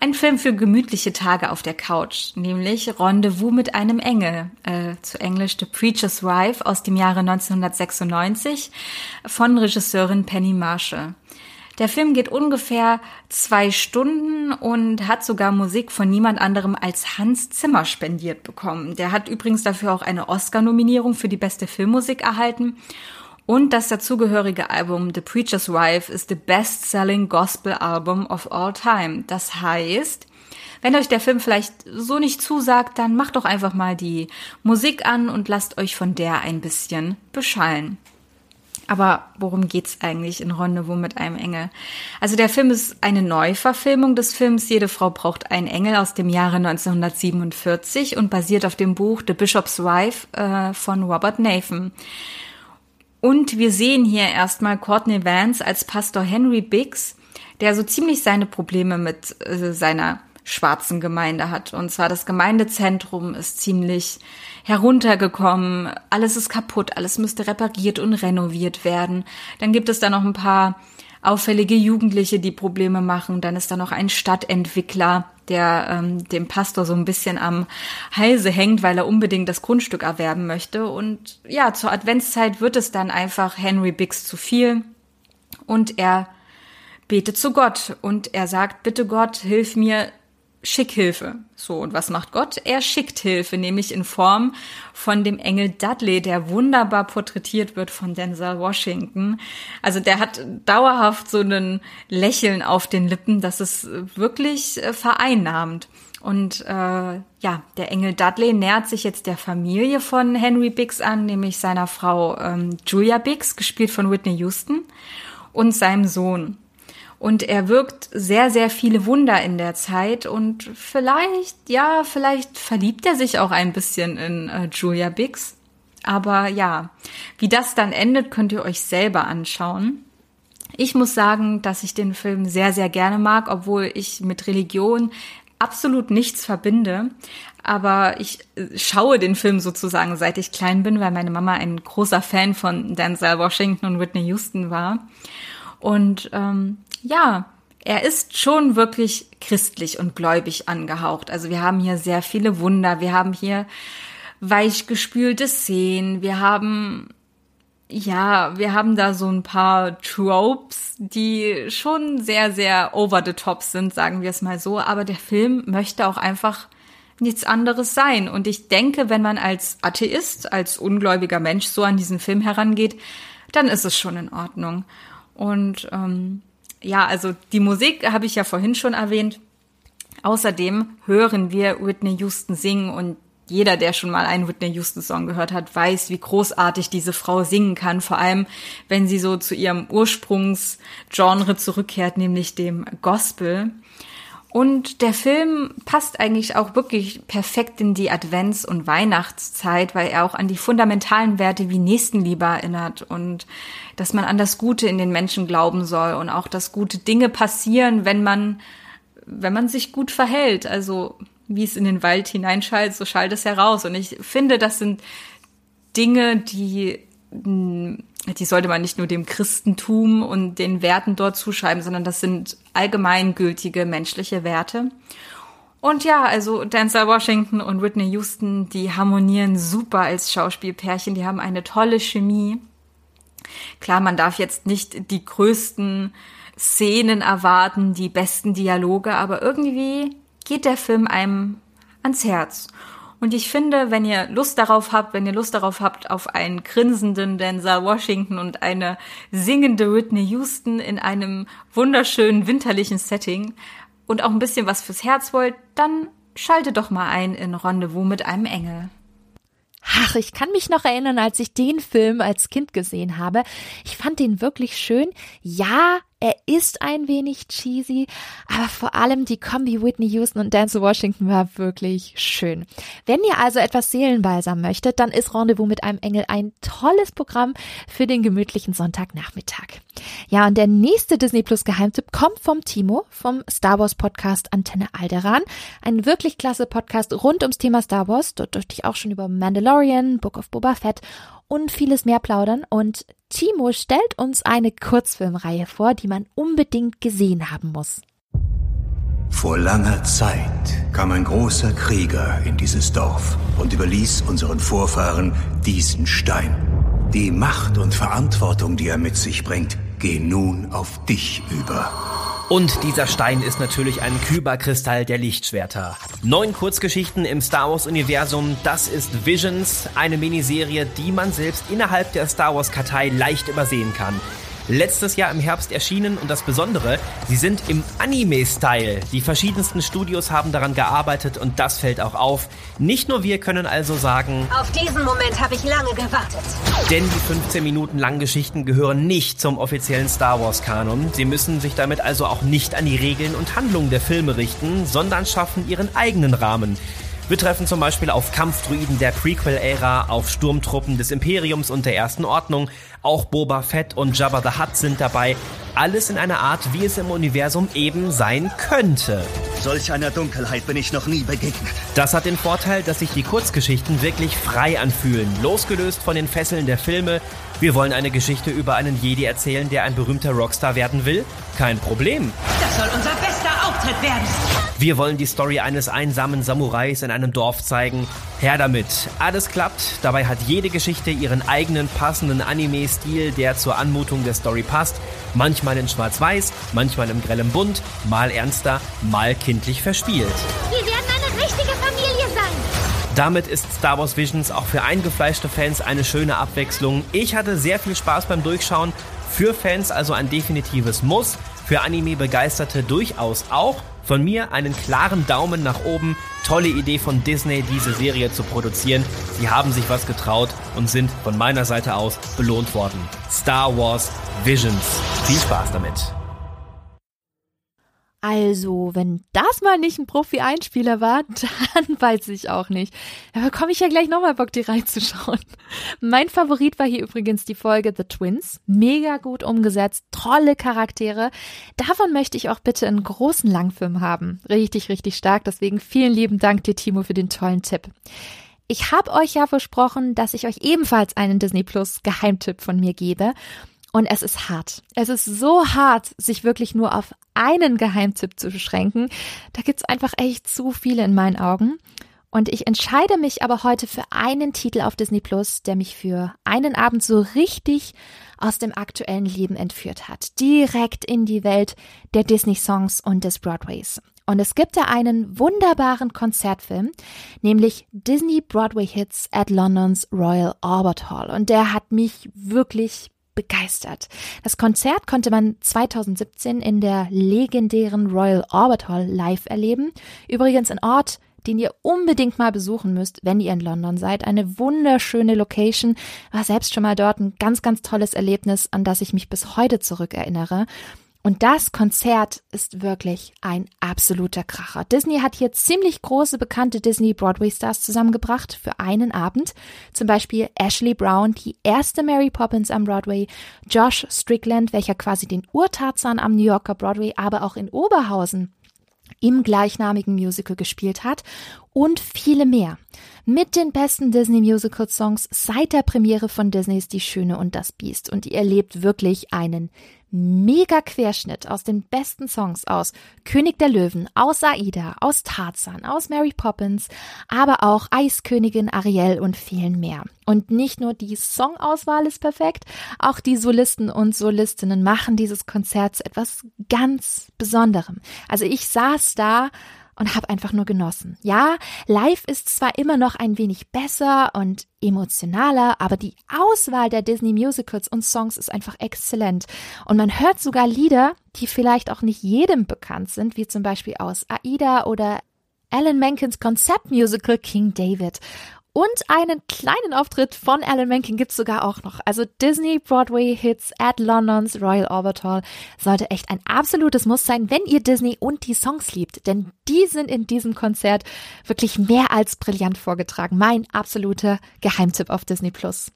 Ein Film für gemütliche Tage auf der Couch, nämlich Rendezvous mit einem Engel, äh, zu Englisch The Preacher's Wife aus dem Jahre 1996 von Regisseurin Penny Marshall. Der Film geht ungefähr zwei Stunden und hat sogar Musik von niemand anderem als Hans Zimmer spendiert bekommen. Der hat übrigens dafür auch eine Oscar-Nominierung für die beste Filmmusik erhalten. Und das dazugehörige Album The Preacher's Wife ist the best-selling Gospel Album of all time. Das heißt, wenn euch der Film vielleicht so nicht zusagt, dann macht doch einfach mal die Musik an und lasst euch von der ein bisschen beschallen. Aber worum geht's eigentlich in Rendezvous mit einem Engel? Also der Film ist eine Neuverfilmung des Films Jede Frau braucht einen Engel aus dem Jahre 1947 und basiert auf dem Buch The Bishop's Wife äh, von Robert Nathan. Und wir sehen hier erstmal Courtney Vance als Pastor Henry Biggs, der so ziemlich seine Probleme mit äh, seiner schwarzen Gemeinde hat. Und zwar das Gemeindezentrum ist ziemlich heruntergekommen, alles ist kaputt, alles müsste repariert und renoviert werden. Dann gibt es da noch ein paar auffällige Jugendliche, die Probleme machen. Dann ist da noch ein Stadtentwickler, der ähm, dem Pastor so ein bisschen am Halse hängt, weil er unbedingt das Grundstück erwerben möchte. Und ja, zur Adventszeit wird es dann einfach Henry Biggs zu viel und er betet zu Gott und er sagt, bitte Gott, hilf mir, schick Hilfe. So, und was macht Gott? Er schickt Hilfe, nämlich in Form von dem Engel Dudley, der wunderbar porträtiert wird von Denzel Washington. Also der hat dauerhaft so ein Lächeln auf den Lippen, das ist wirklich äh, vereinnahmt. Und äh, ja, der Engel Dudley nähert sich jetzt der Familie von Henry Biggs an, nämlich seiner Frau ähm, Julia Biggs, gespielt von Whitney Houston, und seinem Sohn. Und er wirkt sehr, sehr viele Wunder in der Zeit. Und vielleicht, ja, vielleicht verliebt er sich auch ein bisschen in äh, Julia Biggs. Aber ja, wie das dann endet, könnt ihr euch selber anschauen. Ich muss sagen, dass ich den Film sehr, sehr gerne mag, obwohl ich mit Religion absolut nichts verbinde. Aber ich äh, schaue den Film sozusagen, seit ich klein bin, weil meine Mama ein großer Fan von Denzel Washington und Whitney Houston war. Und ähm, ja, er ist schon wirklich christlich und gläubig angehaucht. Also wir haben hier sehr viele Wunder. Wir haben hier weichgespülte Szenen. Wir haben, ja, wir haben da so ein paar Tropes, die schon sehr, sehr over the top sind, sagen wir es mal so. Aber der Film möchte auch einfach nichts anderes sein. Und ich denke, wenn man als Atheist, als ungläubiger Mensch so an diesen Film herangeht, dann ist es schon in Ordnung. Und ähm, ja, also die Musik habe ich ja vorhin schon erwähnt. Außerdem hören wir Whitney Houston singen und jeder, der schon mal einen Whitney Houston Song gehört hat, weiß, wie großartig diese Frau singen kann, vor allem wenn sie so zu ihrem Ursprungsgenre zurückkehrt, nämlich dem Gospel. Und der Film passt eigentlich auch wirklich perfekt in die Advents- und Weihnachtszeit, weil er auch an die fundamentalen Werte wie Nächstenliebe erinnert und dass man an das Gute in den Menschen glauben soll und auch, dass gute Dinge passieren, wenn man, wenn man sich gut verhält. Also, wie es in den Wald hineinschallt, so schallt es heraus. Und ich finde, das sind Dinge, die die sollte man nicht nur dem Christentum und den Werten dort zuschreiben, sondern das sind allgemeingültige menschliche Werte. Und ja, also Denzel Washington und Whitney Houston, die harmonieren super als Schauspielpärchen, die haben eine tolle Chemie. Klar, man darf jetzt nicht die größten Szenen erwarten, die besten Dialoge, aber irgendwie geht der Film einem ans Herz. Und ich finde, wenn ihr Lust darauf habt, wenn ihr Lust darauf habt, auf einen grinsenden Denzel Washington und eine singende Whitney Houston in einem wunderschönen winterlichen Setting und auch ein bisschen was fürs Herz wollt, dann schalte doch mal ein in Rendezvous mit einem Engel. Ach, ich kann mich noch erinnern, als ich den Film als Kind gesehen habe. Ich fand den wirklich schön. Ja, er ist ein wenig cheesy, aber vor allem die Kombi Whitney Houston und Dance Washington war wirklich schön. Wenn ihr also etwas Seelenbalsam möchtet, dann ist Rendezvous mit einem Engel ein tolles Programm für den gemütlichen Sonntagnachmittag. Ja, und der nächste Disney Plus Geheimtipp kommt vom Timo, vom Star Wars Podcast Antenne Alderan. Ein wirklich klasse Podcast rund ums Thema Star Wars. Dort durfte ich auch schon über Mandalorian, Book of Boba Fett und vieles mehr plaudern. Und Timo stellt uns eine Kurzfilmreihe vor, die man unbedingt gesehen haben muss. Vor langer Zeit kam ein großer Krieger in dieses Dorf und überließ unseren Vorfahren diesen Stein. Die Macht und Verantwortung, die er mit sich bringt, gehen nun auf dich über. Und dieser Stein ist natürlich ein Kyberkristall der Lichtschwerter. Neun Kurzgeschichten im Star Wars-Universum, das ist Visions, eine Miniserie, die man selbst innerhalb der Star Wars-Kartei leicht übersehen kann letztes Jahr im Herbst erschienen und das Besondere, sie sind im Anime-Style. Die verschiedensten Studios haben daran gearbeitet und das fällt auch auf. Nicht nur wir können also sagen, auf diesen Moment habe ich lange gewartet. Denn die 15 Minuten langen Geschichten gehören nicht zum offiziellen Star Wars-Kanon. Sie müssen sich damit also auch nicht an die Regeln und Handlungen der Filme richten, sondern schaffen ihren eigenen Rahmen. Wir treffen zum Beispiel auf Kampfdruiden der Prequel-Ära, auf Sturmtruppen des Imperiums und der Ersten Ordnung, auch Boba Fett und Jabba the Hutt sind dabei. Alles in einer Art, wie es im Universum eben sein könnte. Solch einer Dunkelheit bin ich noch nie begegnet. Das hat den Vorteil, dass sich die Kurzgeschichten wirklich frei anfühlen, losgelöst von den Fesseln der Filme. Wir wollen eine Geschichte über einen Jedi erzählen, der ein berühmter Rockstar werden will? Kein Problem. Das soll unser bester Auftritt werden. Wir wollen die Story eines einsamen Samurais in einem Dorf zeigen. Her damit. Alles klappt. Dabei hat jede Geschichte ihren eigenen passenden Anime-Stil, der zur Anmutung der Story passt. Manchmal in schwarz-weiß, manchmal im grellem Bunt, mal ernster, mal kindlich verspielt. Wir werden eine richtige Familie sein. Damit ist Star Wars Visions auch für eingefleischte Fans eine schöne Abwechslung. Ich hatte sehr viel Spaß beim Durchschauen. Für Fans also ein definitives Muss. Für Anime-Begeisterte durchaus auch. Von mir einen klaren Daumen nach oben. Tolle Idee von Disney, diese Serie zu produzieren. Sie haben sich was getraut und sind von meiner Seite aus belohnt worden. Star Wars Visions. Viel Spaß damit. Also, wenn das mal nicht ein Profi-Einspieler war, dann weiß ich auch nicht. Da bekomme ich ja gleich nochmal Bock, die reinzuschauen. Mein Favorit war hier übrigens die Folge The Twins. Mega gut umgesetzt, tolle Charaktere. Davon möchte ich auch bitte einen großen Langfilm haben. Richtig, richtig stark. Deswegen vielen lieben Dank dir, Timo, für den tollen Tipp. Ich habe euch ja versprochen, dass ich euch ebenfalls einen Disney Plus Geheimtipp von mir gebe. Und es ist hart. Es ist so hart, sich wirklich nur auf einen Geheimtipp zu beschränken. Da gibt's einfach echt zu viele in meinen Augen. Und ich entscheide mich aber heute für einen Titel auf Disney Plus, der mich für einen Abend so richtig aus dem aktuellen Leben entführt hat. Direkt in die Welt der Disney-Songs und des Broadways. Und es gibt da einen wunderbaren Konzertfilm, nämlich Disney Broadway Hits at Londons Royal Albert Hall. Und der hat mich wirklich begeistert. Das Konzert konnte man 2017 in der legendären Royal Albert Hall live erleben. Übrigens ein Ort, den ihr unbedingt mal besuchen müsst, wenn ihr in London seid. Eine wunderschöne Location. War selbst schon mal dort ein ganz, ganz tolles Erlebnis, an das ich mich bis heute zurückerinnere. Und das Konzert ist wirklich ein absoluter Kracher. Disney hat hier ziemlich große bekannte Disney Broadway Stars zusammengebracht für einen Abend. Zum Beispiel Ashley Brown, die erste Mary Poppins am Broadway, Josh Strickland, welcher quasi den Urtarzan am New Yorker Broadway, aber auch in Oberhausen im gleichnamigen Musical gespielt hat und viele mehr. Mit den besten Disney Musical Songs seit der Premiere von Disneys Die Schöne und das Biest. Und ihr erlebt wirklich einen mega Querschnitt aus den besten Songs aus König der Löwen, aus Aida, aus Tarzan, aus Mary Poppins, aber auch Eiskönigin Ariel und vielen mehr. Und nicht nur die Songauswahl ist perfekt, auch die Solisten und Solistinnen machen dieses Konzert zu etwas ganz Besonderem. Also ich saß da und habe einfach nur genossen. Ja, live ist zwar immer noch ein wenig besser und emotionaler, aber die Auswahl der Disney Musicals und Songs ist einfach exzellent. Und man hört sogar Lieder, die vielleicht auch nicht jedem bekannt sind, wie zum Beispiel aus Aida oder Alan Menkins Konzeptmusical King David. Und einen kleinen Auftritt von Alan Menken gibt's sogar auch noch. Also Disney Broadway Hits at Londons Royal Albert Hall sollte echt ein absolutes Muss sein, wenn ihr Disney und die Songs liebt. Denn die sind in diesem Konzert wirklich mehr als brillant vorgetragen. Mein absoluter Geheimtipp auf Disney Plus.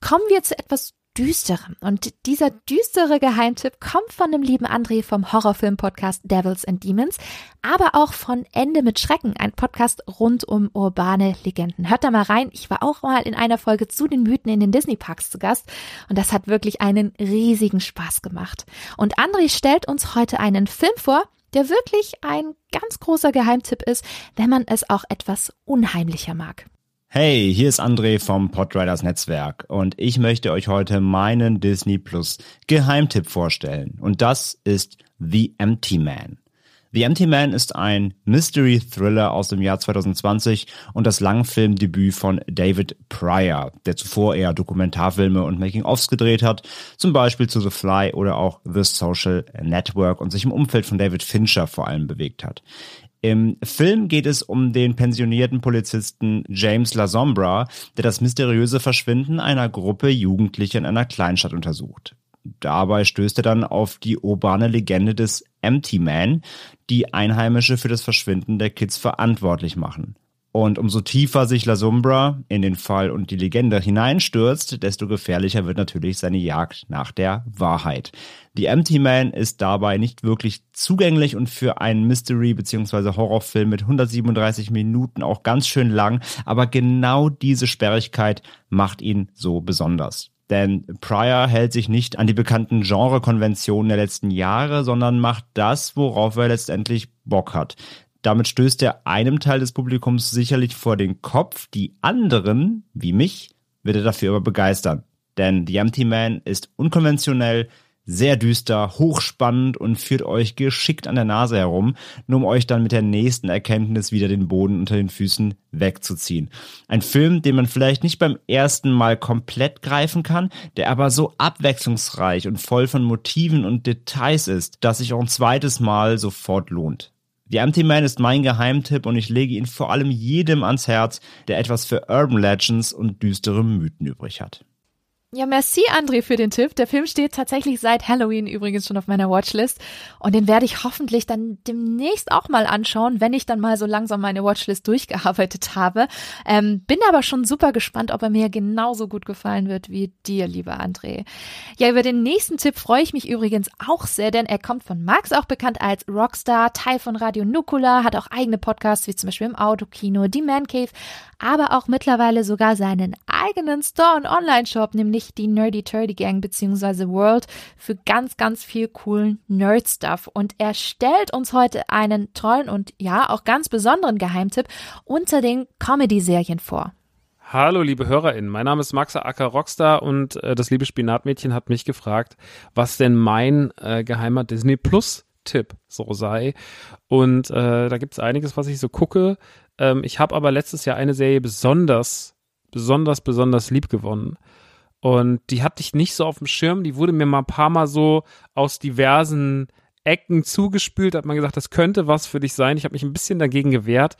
Kommen wir zu etwas düsterem. Und dieser düstere Geheimtipp kommt von dem lieben André vom Horrorfilm-Podcast Devils and Demons, aber auch von Ende mit Schrecken, ein Podcast rund um urbane Legenden. Hört da mal rein. Ich war auch mal in einer Folge zu den Mythen in den Disney-Parks zu Gast und das hat wirklich einen riesigen Spaß gemacht. Und André stellt uns heute einen Film vor, der wirklich ein ganz großer Geheimtipp ist, wenn man es auch etwas unheimlicher mag. Hey, hier ist André vom Podriders Netzwerk und ich möchte euch heute meinen Disney Plus Geheimtipp vorstellen. Und das ist The Empty Man. The Empty Man ist ein Mystery Thriller aus dem Jahr 2020 und das Langfilmdebüt von David Pryor, der zuvor eher Dokumentarfilme und Making-ofs gedreht hat, zum Beispiel zu The Fly oder auch The Social Network und sich im Umfeld von David Fincher vor allem bewegt hat. Im Film geht es um den pensionierten Polizisten James LaSombra, der das mysteriöse Verschwinden einer Gruppe Jugendlicher in einer Kleinstadt untersucht. Dabei stößt er dann auf die urbane Legende des Empty Man, die Einheimische für das Verschwinden der Kids verantwortlich machen. Und umso tiefer sich La Sombra in den Fall und die Legende hineinstürzt, desto gefährlicher wird natürlich seine Jagd nach der Wahrheit. The Empty Man ist dabei nicht wirklich zugänglich und für einen Mystery- bzw. Horrorfilm mit 137 Minuten auch ganz schön lang, aber genau diese Sperrigkeit macht ihn so besonders. Denn Pryor hält sich nicht an die bekannten Genrekonventionen der letzten Jahre, sondern macht das, worauf er letztendlich Bock hat. Damit stößt er einem Teil des Publikums sicherlich vor den Kopf, die anderen, wie mich, wird er dafür aber begeistern. Denn The Empty Man ist unkonventionell, sehr düster, hochspannend und führt euch geschickt an der Nase herum, nur um euch dann mit der nächsten Erkenntnis wieder den Boden unter den Füßen wegzuziehen. Ein Film, den man vielleicht nicht beim ersten Mal komplett greifen kann, der aber so abwechslungsreich und voll von Motiven und Details ist, dass sich auch ein zweites Mal sofort lohnt. The Empty Man ist mein Geheimtipp und ich lege ihn vor allem jedem ans Herz, der etwas für Urban Legends und düstere Mythen übrig hat. Ja, merci André für den Tipp. Der Film steht tatsächlich seit Halloween übrigens schon auf meiner Watchlist und den werde ich hoffentlich dann demnächst auch mal anschauen, wenn ich dann mal so langsam meine Watchlist durchgearbeitet habe. Ähm, bin aber schon super gespannt, ob er mir genauso gut gefallen wird wie dir, lieber André. Ja, über den nächsten Tipp freue ich mich übrigens auch sehr, denn er kommt von Max, auch bekannt als Rockstar, Teil von Radio Nukular, hat auch eigene Podcasts wie zum Beispiel im Autokino, die Man Cave, aber auch mittlerweile sogar seinen eigenen Store und Online-Shop, nämlich nämlich die Nerdy Turdy Gang bzw. World für ganz, ganz viel coolen Nerd-Stuff. Und er stellt uns heute einen tollen und ja, auch ganz besonderen Geheimtipp unter den Comedy-Serien vor. Hallo, liebe HörerInnen. Mein Name ist Maxa Acker Rockstar und äh, das liebe Spinatmädchen hat mich gefragt, was denn mein äh, geheimer Disney Plus Tipp so sei. Und äh, da gibt es einiges, was ich so gucke. Ähm, ich habe aber letztes Jahr eine Serie besonders, besonders, besonders lieb gewonnen. Und die hatte ich nicht so auf dem Schirm. Die wurde mir mal ein paar Mal so aus diversen Ecken zugespült. Hat man gesagt, das könnte was für dich sein. Ich habe mich ein bisschen dagegen gewehrt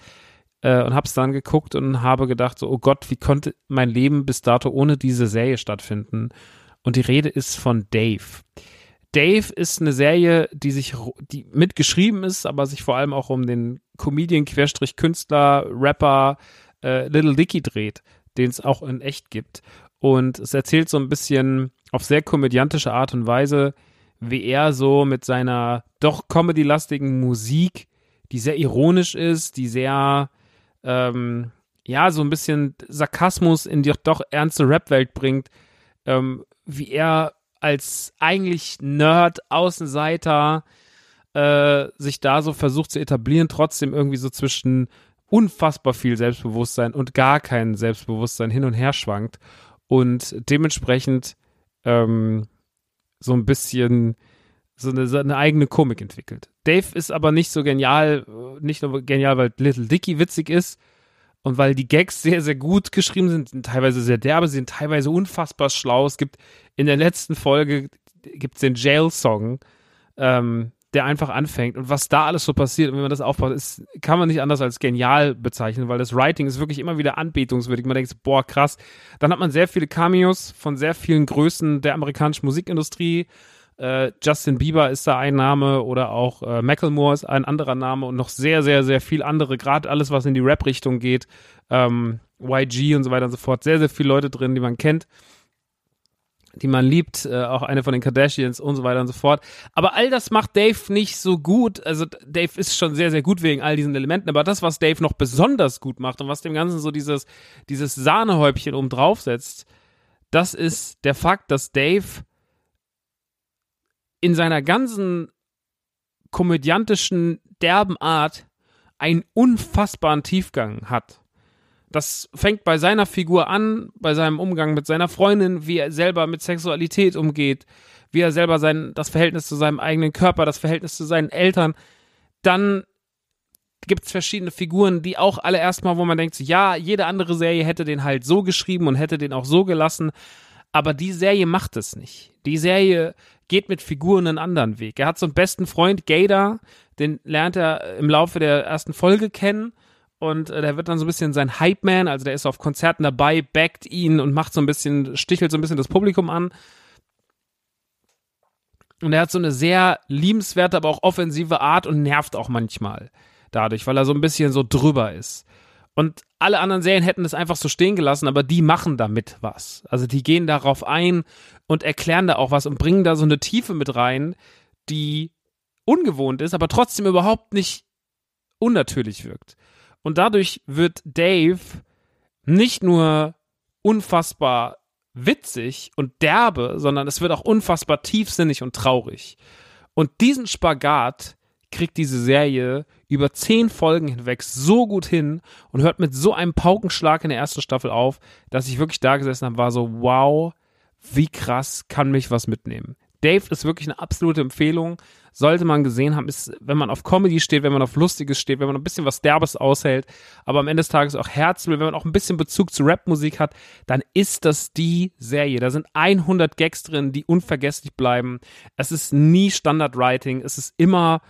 äh, und habe es dann geguckt und habe gedacht, so, oh Gott, wie konnte mein Leben bis dato ohne diese Serie stattfinden? Und die Rede ist von Dave. Dave ist eine Serie, die sich, die mitgeschrieben ist, aber sich vor allem auch um den Comedian-Künstler, Rapper äh, Little Dicky dreht, den es auch in echt gibt. Und es erzählt so ein bisschen auf sehr komödiantische Art und Weise, wie er so mit seiner doch comedy-lastigen Musik, die sehr ironisch ist, die sehr, ähm, ja, so ein bisschen Sarkasmus in die doch ernste Rap-Welt bringt, ähm, wie er als eigentlich Nerd, Außenseiter äh, sich da so versucht zu etablieren, trotzdem irgendwie so zwischen unfassbar viel Selbstbewusstsein und gar kein Selbstbewusstsein hin und her schwankt und dementsprechend ähm, so ein bisschen so eine, so eine, eigene Komik entwickelt. Dave ist aber nicht so genial, nicht nur genial, weil Little Dicky witzig ist und weil die Gags sehr, sehr gut geschrieben sind, sind teilweise sehr derbe, sind teilweise unfassbar schlau. Es gibt in der letzten Folge gibt's den Jail-Song, ähm, der einfach anfängt und was da alles so passiert und wenn man das aufbaut, ist, kann man nicht anders als genial bezeichnen, weil das Writing ist wirklich immer wieder anbetungswürdig. Man denkt, boah, krass. Dann hat man sehr viele Cameos von sehr vielen Größen der amerikanischen Musikindustrie. Äh, Justin Bieber ist da ein Name oder auch äh, Macklemore ist ein anderer Name und noch sehr, sehr, sehr viel andere, gerade alles, was in die Rap-Richtung geht. Ähm, YG und so weiter und so fort. Sehr, sehr viele Leute drin, die man kennt die man liebt, äh, auch eine von den Kardashians und so weiter und so fort. Aber all das macht Dave nicht so gut. Also Dave ist schon sehr, sehr gut wegen all diesen Elementen, aber das, was Dave noch besonders gut macht und was dem Ganzen so dieses, dieses Sahnehäubchen oben drauf setzt, das ist der Fakt, dass Dave in seiner ganzen komödiantischen, derben Art einen unfassbaren Tiefgang hat. Das fängt bei seiner Figur an, bei seinem Umgang mit seiner Freundin, wie er selber mit Sexualität umgeht, wie er selber sein, das Verhältnis zu seinem eigenen Körper, das Verhältnis zu seinen Eltern. Dann gibt es verschiedene Figuren, die auch alle erstmal, wo man denkt, ja, jede andere Serie hätte den halt so geschrieben und hätte den auch so gelassen. Aber die Serie macht es nicht. Die Serie geht mit Figuren einen anderen Weg. Er hat so einen besten Freund, Gator, den lernt er im Laufe der ersten Folge kennen und äh, der wird dann so ein bisschen sein Hype-Man, also der ist auf Konzerten dabei, backt ihn und macht so ein bisschen, stichelt so ein bisschen das Publikum an. Und er hat so eine sehr liebenswerte, aber auch offensive Art und nervt auch manchmal dadurch, weil er so ein bisschen so drüber ist. Und alle anderen Serien hätten das einfach so stehen gelassen, aber die machen damit was. Also die gehen darauf ein und erklären da auch was und bringen da so eine Tiefe mit rein, die ungewohnt ist, aber trotzdem überhaupt nicht unnatürlich wirkt. Und dadurch wird Dave nicht nur unfassbar witzig und derbe, sondern es wird auch unfassbar tiefsinnig und traurig. Und diesen Spagat kriegt diese Serie über zehn Folgen hinweg so gut hin und hört mit so einem Paukenschlag in der ersten Staffel auf, dass ich wirklich da gesessen habe, war so, wow, wie krass kann mich was mitnehmen. Dave ist wirklich eine absolute Empfehlung sollte man gesehen haben, ist, wenn man auf Comedy steht, wenn man auf Lustiges steht, wenn man ein bisschen was Derbes aushält, aber am Ende des Tages auch Herz will, wenn man auch ein bisschen Bezug zu Rapmusik hat, dann ist das die Serie. Da sind 100 Gags drin, die unvergesslich bleiben. Es ist nie Standardwriting, es ist immer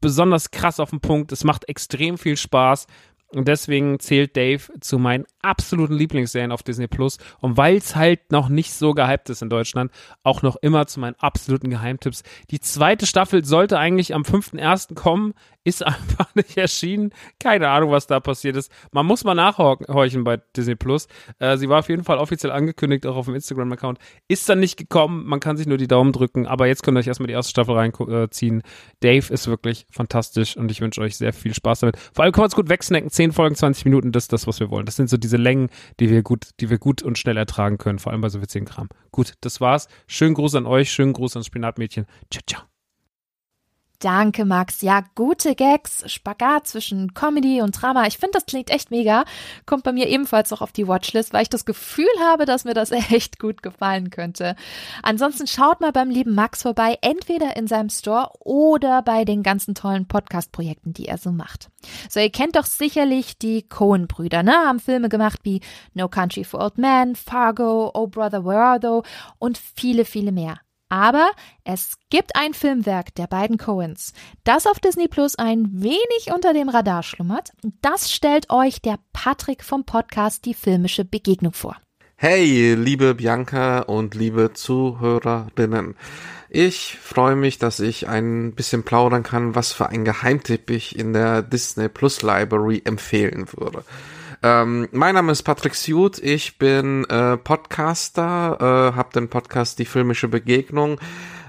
besonders krass auf den Punkt. Es macht extrem viel Spaß. Und deswegen zählt Dave zu meinen absoluten Lieblingsserien auf Disney Plus. Und weil es halt noch nicht so gehypt ist in Deutschland, auch noch immer zu meinen absoluten Geheimtipps. Die zweite Staffel sollte eigentlich am 5.1. kommen ist einfach nicht erschienen. Keine Ahnung, was da passiert ist. Man muss mal nachhorchen bei Disney Plus. Äh, sie war auf jeden Fall offiziell angekündigt, auch auf dem Instagram-Account. Ist dann nicht gekommen. Man kann sich nur die Daumen drücken. Aber jetzt könnt ihr euch erstmal die erste Staffel reinziehen. Dave ist wirklich fantastisch und ich wünsche euch sehr viel Spaß damit. Vor allem kann man es gut wegsnacken. 10 Folgen, 20 Minuten, das ist das, was wir wollen. Das sind so diese Längen, die wir gut, die wir gut und schnell ertragen können. Vor allem bei so witzigen Kram. Gut, das war's. Schönen Gruß an euch. Schönen Gruß ans Spinatmädchen. Ciao, ciao. Danke, Max. Ja, gute Gags, Spagat zwischen Comedy und Drama. Ich finde, das klingt echt mega. Kommt bei mir ebenfalls auch auf die Watchlist, weil ich das Gefühl habe, dass mir das echt gut gefallen könnte. Ansonsten schaut mal beim lieben Max vorbei, entweder in seinem Store oder bei den ganzen tollen Podcast-Projekten, die er so macht. So, ihr kennt doch sicherlich die Cohen-Brüder, ne? Haben Filme gemacht wie No Country for Old Men, Fargo, Oh Brother, Where Are Thou und viele, viele mehr. Aber es gibt ein Filmwerk der beiden Coens, das auf Disney Plus ein wenig unter dem Radar schlummert. Das stellt euch der Patrick vom Podcast Die filmische Begegnung vor. Hey, liebe Bianca und liebe Zuhörerinnen. Ich freue mich, dass ich ein bisschen plaudern kann, was für ein Geheimtipp ich in der Disney Plus Library empfehlen würde. Ähm, mein Name ist Patrick Suit, ich bin äh, Podcaster, äh, habe den Podcast Die filmische Begegnung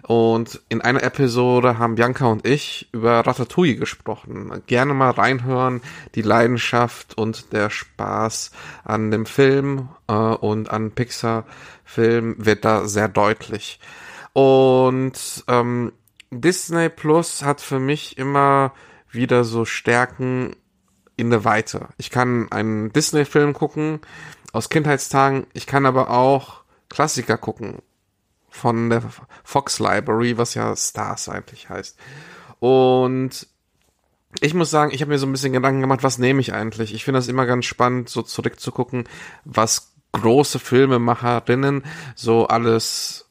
und in einer Episode haben Bianca und ich über Ratatouille gesprochen. Gerne mal reinhören, die Leidenschaft und der Spaß an dem Film äh, und an Pixar-Film wird da sehr deutlich. Und ähm, Disney Plus hat für mich immer wieder so Stärken in der Weite. Ich kann einen Disney-Film gucken aus Kindheitstagen, ich kann aber auch Klassiker gucken von der Fox Library, was ja Stars eigentlich heißt. Und ich muss sagen, ich habe mir so ein bisschen Gedanken gemacht, was nehme ich eigentlich? Ich finde das immer ganz spannend, so zurückzugucken, was große Filmemacherinnen so alles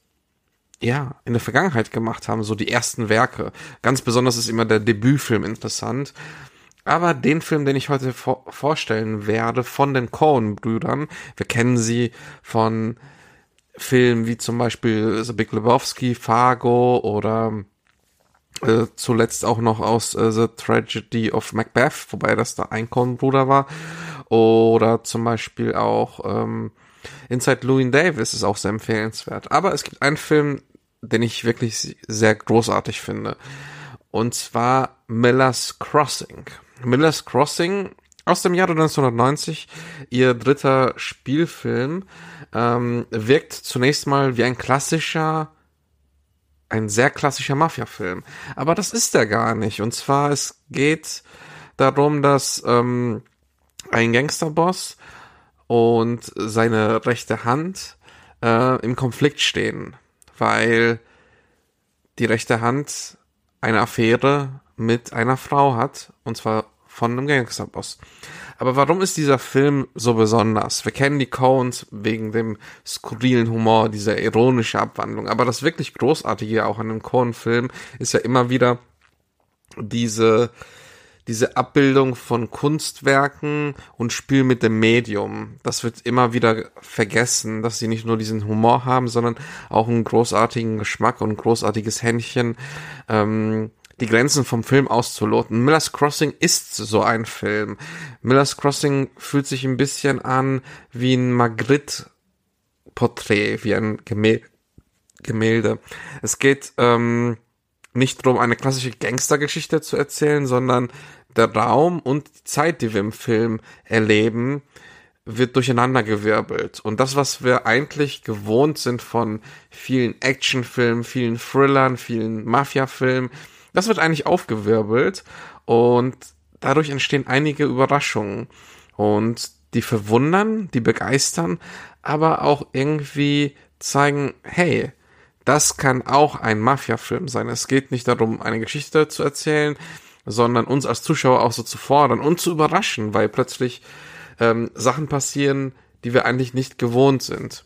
ja, in der Vergangenheit gemacht haben, so die ersten Werke. Ganz besonders ist immer der Debütfilm interessant. Aber den Film, den ich heute vor vorstellen werde, von den Coen-Brüdern, wir kennen sie von Filmen wie zum Beispiel The Big Lebowski, Fargo oder äh, zuletzt auch noch aus äh, The Tragedy of Macbeth, wobei das da ein Coen-Bruder war. Oder zum Beispiel auch ähm, Inside Louis Davis ist auch sehr empfehlenswert. Aber es gibt einen Film, den ich wirklich sehr großartig finde. Und zwar Miller's Crossing. Miller's Crossing aus dem Jahre 1990, ihr dritter Spielfilm, ähm, wirkt zunächst mal wie ein klassischer, ein sehr klassischer Mafia-Film. Aber das ist er gar nicht. Und zwar, es geht darum, dass ähm, ein Gangsterboss und seine rechte Hand äh, im Konflikt stehen, weil die rechte Hand eine Affäre mit einer Frau hat, und zwar von einem Gangsterboss. Aber warum ist dieser Film so besonders? Wir kennen die Coens wegen dem skurrilen Humor, dieser ironische Abwandlung. Aber das wirklich Großartige auch an einem Coen-Film ist ja immer wieder diese, diese Abbildung von Kunstwerken und Spiel mit dem Medium. Das wird immer wieder vergessen, dass sie nicht nur diesen Humor haben, sondern auch einen großartigen Geschmack und ein großartiges Händchen. Ähm, die Grenzen vom Film auszuloten. Miller's Crossing ist so ein Film. Miller's Crossing fühlt sich ein bisschen an wie ein Magritte-Porträt, wie ein Gemälde. Es geht ähm, nicht darum, eine klassische Gangstergeschichte zu erzählen, sondern der Raum und die Zeit, die wir im Film erleben, wird durcheinandergewirbelt. Und das, was wir eigentlich gewohnt sind von vielen Actionfilmen, vielen Thrillern, vielen Mafia-Filmen, das wird eigentlich aufgewirbelt und dadurch entstehen einige Überraschungen und die verwundern, die begeistern, aber auch irgendwie zeigen, hey, das kann auch ein Mafia-Film sein. Es geht nicht darum, eine Geschichte zu erzählen, sondern uns als Zuschauer auch so zu fordern und zu überraschen, weil plötzlich ähm, Sachen passieren, die wir eigentlich nicht gewohnt sind.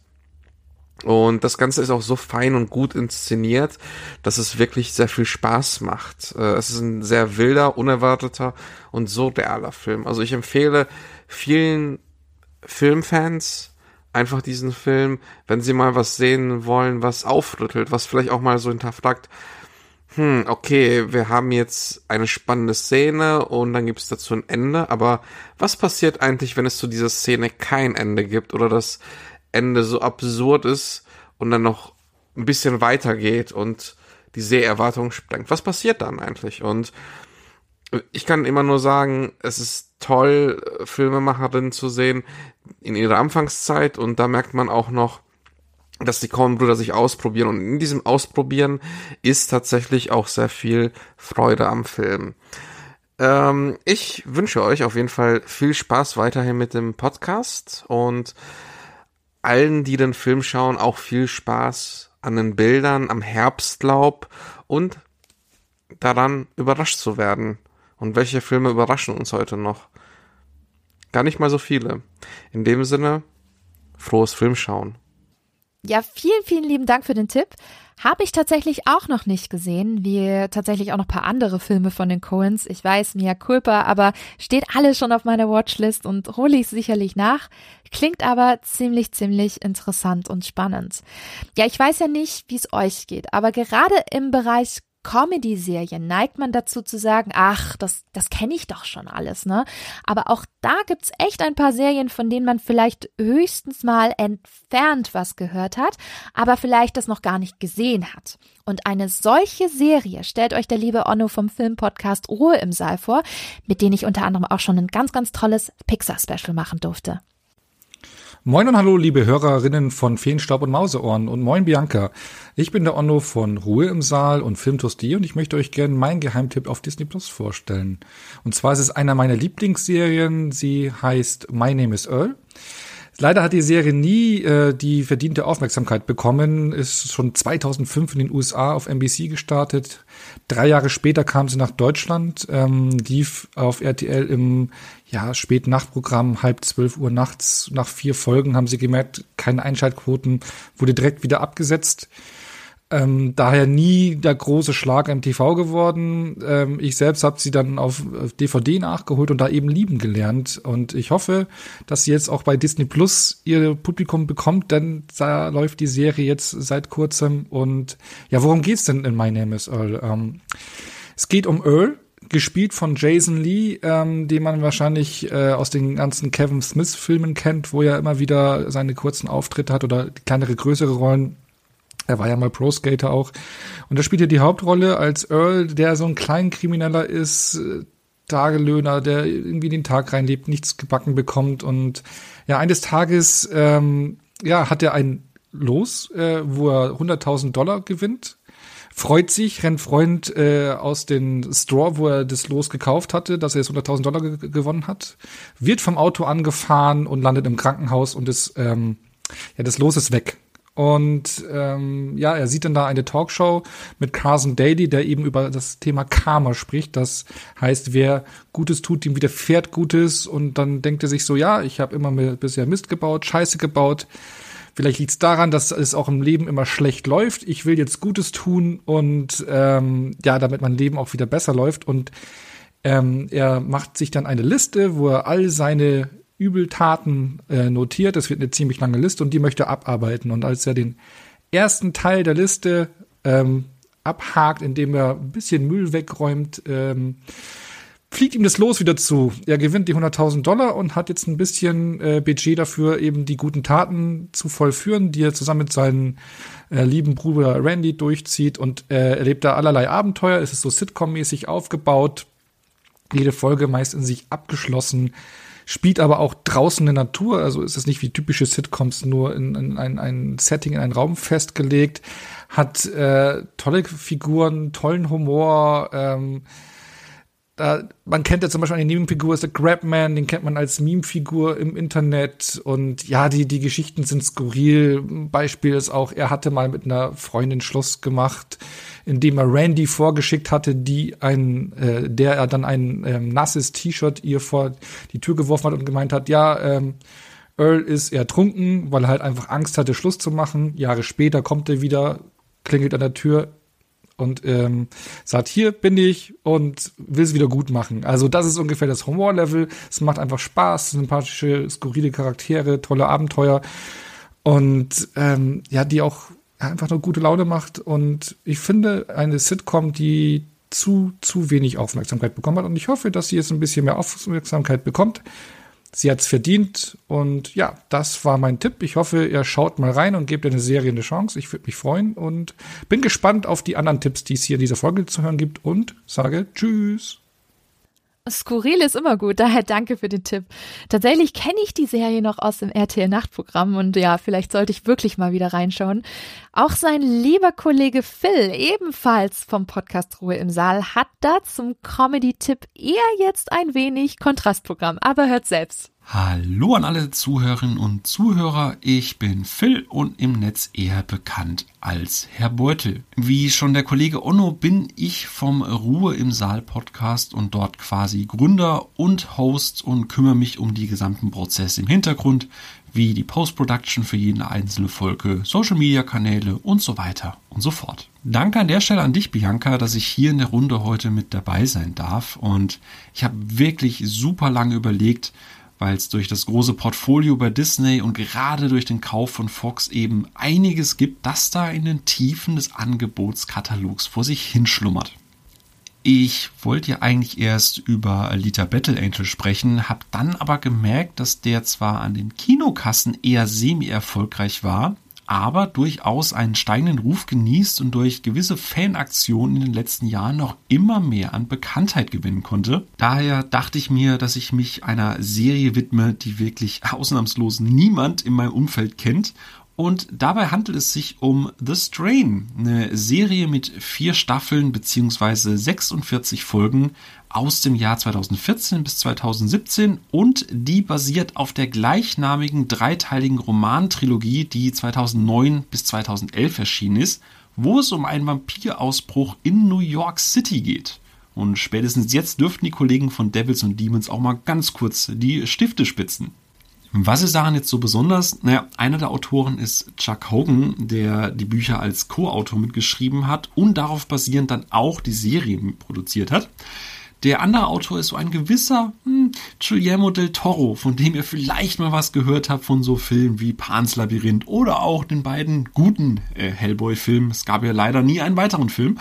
Und das Ganze ist auch so fein und gut inszeniert, dass es wirklich sehr viel Spaß macht. Äh, es ist ein sehr wilder, unerwarteter und so realer Film. Also ich empfehle vielen Filmfans einfach diesen Film, wenn sie mal was sehen wollen, was aufrüttelt, was vielleicht auch mal so hinterfragt, hm, okay, wir haben jetzt eine spannende Szene und dann gibt es dazu ein Ende, aber was passiert eigentlich, wenn es zu dieser Szene kein Ende gibt oder das Ende so absurd ist und dann noch ein bisschen weitergeht und die Seherwartung sprengt. Was passiert dann eigentlich? Und ich kann immer nur sagen, es ist toll, Filmemacherinnen zu sehen in ihrer Anfangszeit und da merkt man auch noch, dass die Coen-Brüder sich ausprobieren und in diesem Ausprobieren ist tatsächlich auch sehr viel Freude am Film. Ähm, ich wünsche euch auf jeden Fall viel Spaß weiterhin mit dem Podcast und allen, die den Film schauen, auch viel Spaß an den Bildern, am Herbstlaub und daran überrascht zu werden. Und welche Filme überraschen uns heute noch? Gar nicht mal so viele. In dem Sinne, frohes Filmschauen. Ja, vielen, vielen lieben Dank für den Tipp. Habe ich tatsächlich auch noch nicht gesehen, wie tatsächlich auch noch paar andere Filme von den Coens. Ich weiß, Mia Culpa, aber steht alles schon auf meiner Watchlist und hole ich sicherlich nach. Klingt aber ziemlich, ziemlich interessant und spannend. Ja, ich weiß ja nicht, wie es euch geht, aber gerade im Bereich Comedy-Serien neigt man dazu zu sagen, ach, das, das kenne ich doch schon alles, ne? Aber auch da gibt's echt ein paar Serien, von denen man vielleicht höchstens mal entfernt was gehört hat, aber vielleicht das noch gar nicht gesehen hat. Und eine solche Serie stellt euch der liebe Onno vom Filmpodcast Ruhe im Saal vor, mit dem ich unter anderem auch schon ein ganz, ganz tolles Pixar-Special machen durfte. Moin und hallo, liebe Hörerinnen von Feenstaub und Mauseohren und moin Bianca. Ich bin der Onno von Ruhe im Saal und Filmtoastie und ich möchte euch gerne meinen Geheimtipp auf Disney Plus vorstellen. Und zwar ist es einer meiner Lieblingsserien. Sie heißt My Name is Earl. Leider hat die Serie nie äh, die verdiente Aufmerksamkeit bekommen, ist schon 2005 in den USA auf NBC gestartet. Drei Jahre später kam sie nach Deutschland, ähm, lief auf RTL im ja, späten Nachtprogramm, halb zwölf Uhr nachts. Nach vier Folgen haben sie gemerkt, keine Einschaltquoten, wurde direkt wieder abgesetzt. Ähm, daher nie der große Schlag im TV geworden. Ähm, ich selbst habe sie dann auf, auf, DVD nachgeholt und da eben lieben gelernt. Und ich hoffe, dass sie jetzt auch bei Disney Plus ihr Publikum bekommt, denn da läuft die Serie jetzt seit kurzem. Und ja, worum geht's denn in My Name is Earl? Ähm, es geht um Earl, gespielt von Jason Lee, ähm, den man wahrscheinlich äh, aus den ganzen Kevin Smith-Filmen kennt, wo er immer wieder seine kurzen Auftritte hat oder kleinere, größere Rollen. Er war ja mal Pro Skater auch. Und da spielt er die Hauptrolle als Earl, der so ein Kleinkrimineller ist, äh, Tagelöhner, der irgendwie den Tag reinlebt, nichts gebacken bekommt. Und ja, eines Tages ähm, ja, hat er ein Los, äh, wo er 100.000 Dollar gewinnt. Freut sich, rennt Freund äh, aus dem Store, wo er das Los gekauft hatte, dass er jetzt 100.000 Dollar ge gewonnen hat. Wird vom Auto angefahren und landet im Krankenhaus und ist, ähm, ja, das Los ist weg. Und ähm, ja, er sieht dann da eine Talkshow mit Carson Daly, der eben über das Thema Karma spricht. Das heißt, wer Gutes tut, dem widerfährt Gutes. Und dann denkt er sich so, ja, ich habe immer bisher Mist gebaut, Scheiße gebaut. Vielleicht liegt es daran, dass es auch im Leben immer schlecht läuft. Ich will jetzt Gutes tun und ähm, ja, damit mein Leben auch wieder besser läuft. Und ähm, er macht sich dann eine Liste, wo er all seine Übeltaten äh, notiert. Das wird eine ziemlich lange Liste und die möchte er abarbeiten. Und als er den ersten Teil der Liste ähm, abhakt, indem er ein bisschen Müll wegräumt, ähm, fliegt ihm das Los wieder zu. Er gewinnt die 100.000 Dollar und hat jetzt ein bisschen äh, Budget dafür, eben die guten Taten zu vollführen, die er zusammen mit seinem äh, lieben Bruder Randy durchzieht und äh, erlebt da allerlei Abenteuer. Es ist so Sitcom-mäßig aufgebaut. Jede Folge meist in sich abgeschlossen spielt aber auch draußen in der Natur, also ist es nicht wie typische Sitcoms nur in, in ein, ein Setting, in einen Raum festgelegt, hat äh, tolle Figuren, tollen Humor, ähm, da, man kennt ja zum Beispiel eine Nebenfigur, ist der Grabman, den kennt man als Meme-Figur im Internet. Und ja, die, die Geschichten sind skurril. Beispiel ist auch, er hatte mal mit einer Freundin Schluss gemacht, indem er Randy vorgeschickt hatte, die ein, äh, der er dann ein ähm, nasses T-Shirt ihr vor die Tür geworfen hat und gemeint hat, ja, ähm, Earl ist ertrunken, weil er halt einfach Angst hatte, Schluss zu machen. Jahre später kommt er wieder, klingelt an der Tür, und ähm, sagt, hier bin ich und will es wieder gut machen. Also das ist ungefähr das Humorlevel. Es macht einfach Spaß, sympathische, skurrile Charaktere, tolle Abenteuer und ähm, ja, die auch einfach eine gute Laune macht. Und ich finde eine Sitcom, die zu, zu wenig Aufmerksamkeit bekommen hat. Und ich hoffe, dass sie jetzt ein bisschen mehr Aufmerksamkeit bekommt. Sie hat's verdient und ja, das war mein Tipp. Ich hoffe, ihr schaut mal rein und gebt der Serie eine Chance. Ich würde mich freuen und bin gespannt auf die anderen Tipps, die es hier in dieser Folge zu hören gibt und sage Tschüss. Skurril ist immer gut, daher danke für den Tipp. Tatsächlich kenne ich die Serie noch aus dem RTL Nachtprogramm und ja, vielleicht sollte ich wirklich mal wieder reinschauen. Auch sein lieber Kollege Phil, ebenfalls vom Podcast Ruhe im Saal, hat da zum Comedy-Tipp eher jetzt ein wenig Kontrastprogramm, aber hört selbst. Hallo an alle Zuhörerinnen und Zuhörer, ich bin Phil und im Netz eher bekannt als Herr Beutel. Wie schon der Kollege Onno bin ich vom Ruhe im Saal Podcast und dort quasi Gründer und Host und kümmere mich um die gesamten Prozesse im Hintergrund, wie die Post-Production für jede einzelne Folge, Social-Media-Kanäle und so weiter und so fort. Danke an der Stelle an dich, Bianca, dass ich hier in der Runde heute mit dabei sein darf und ich habe wirklich super lange überlegt, weil es durch das große Portfolio bei Disney und gerade durch den Kauf von Fox eben einiges gibt, das da in den Tiefen des Angebotskatalogs vor sich hinschlummert. Ich wollte ja eigentlich erst über Alita Battle Angel sprechen, habe dann aber gemerkt, dass der zwar an den Kinokassen eher semi-erfolgreich war, aber durchaus einen steigenden Ruf genießt und durch gewisse Fanaktionen in den letzten Jahren noch immer mehr an Bekanntheit gewinnen konnte. Daher dachte ich mir, dass ich mich einer Serie widme, die wirklich ausnahmslos niemand in meinem Umfeld kennt und dabei handelt es sich um The Strain, eine Serie mit vier Staffeln bzw. 46 Folgen aus dem Jahr 2014 bis 2017 und die basiert auf der gleichnamigen dreiteiligen Romantrilogie, die 2009 bis 2011 erschienen ist, wo es um einen Vampirausbruch in New York City geht. Und spätestens jetzt dürften die Kollegen von Devils und Demons auch mal ganz kurz die Stifte spitzen. Was ist daran jetzt so besonders? Naja, einer der Autoren ist Chuck Hogan, der die Bücher als Co-Autor mitgeschrieben hat und darauf basierend dann auch die Serie produziert hat. Der andere Autor ist so ein gewisser hm, Guillermo del Toro, von dem ihr vielleicht mal was gehört habt von so Filmen wie Pans Labyrinth oder auch den beiden guten äh, Hellboy-Filmen. Es gab ja leider nie einen weiteren Film.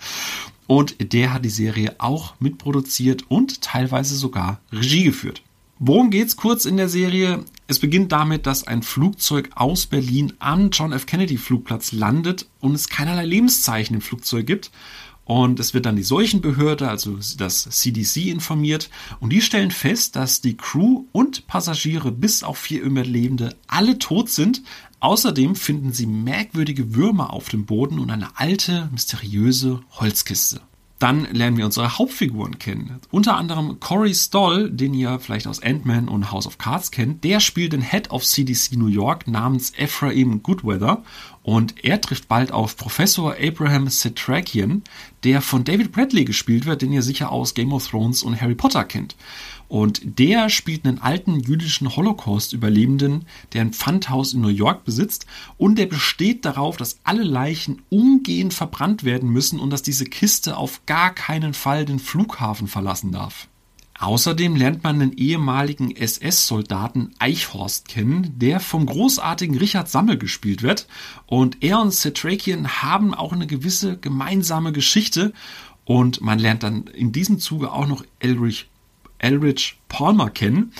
und der hat die Serie auch mitproduziert und teilweise sogar Regie geführt. Worum geht's kurz in der Serie? Es beginnt damit, dass ein Flugzeug aus Berlin am John F. Kennedy Flugplatz landet und es keinerlei Lebenszeichen im Flugzeug gibt. Und es wird dann die Seuchenbehörde, also das CDC, informiert. Und die stellen fest, dass die Crew und Passagiere bis auf vier Überlebende alle tot sind. Außerdem finden sie merkwürdige Würmer auf dem Boden und eine alte, mysteriöse Holzkiste. Dann lernen wir unsere Hauptfiguren kennen. Unter anderem Corey Stoll, den ihr vielleicht aus Ant-Man und House of Cards kennt. Der spielt den Head of CDC New York namens Ephraim Goodweather. Und er trifft bald auf Professor Abraham Cetrakian, der von David Bradley gespielt wird, den ihr sicher aus Game of Thrones und Harry Potter kennt. Und der spielt einen alten jüdischen Holocaust-Überlebenden, der ein Pfandhaus in New York besitzt und der besteht darauf, dass alle Leichen umgehend verbrannt werden müssen und dass diese Kiste auf gar keinen Fall den Flughafen verlassen darf. Außerdem lernt man den ehemaligen SS-Soldaten Eichhorst kennen, der vom großartigen Richard Sammel gespielt wird. Und er und Cetrakian haben auch eine gewisse gemeinsame Geschichte. Und man lernt dann in diesem Zuge auch noch Elrich Elrich Palmer kennen.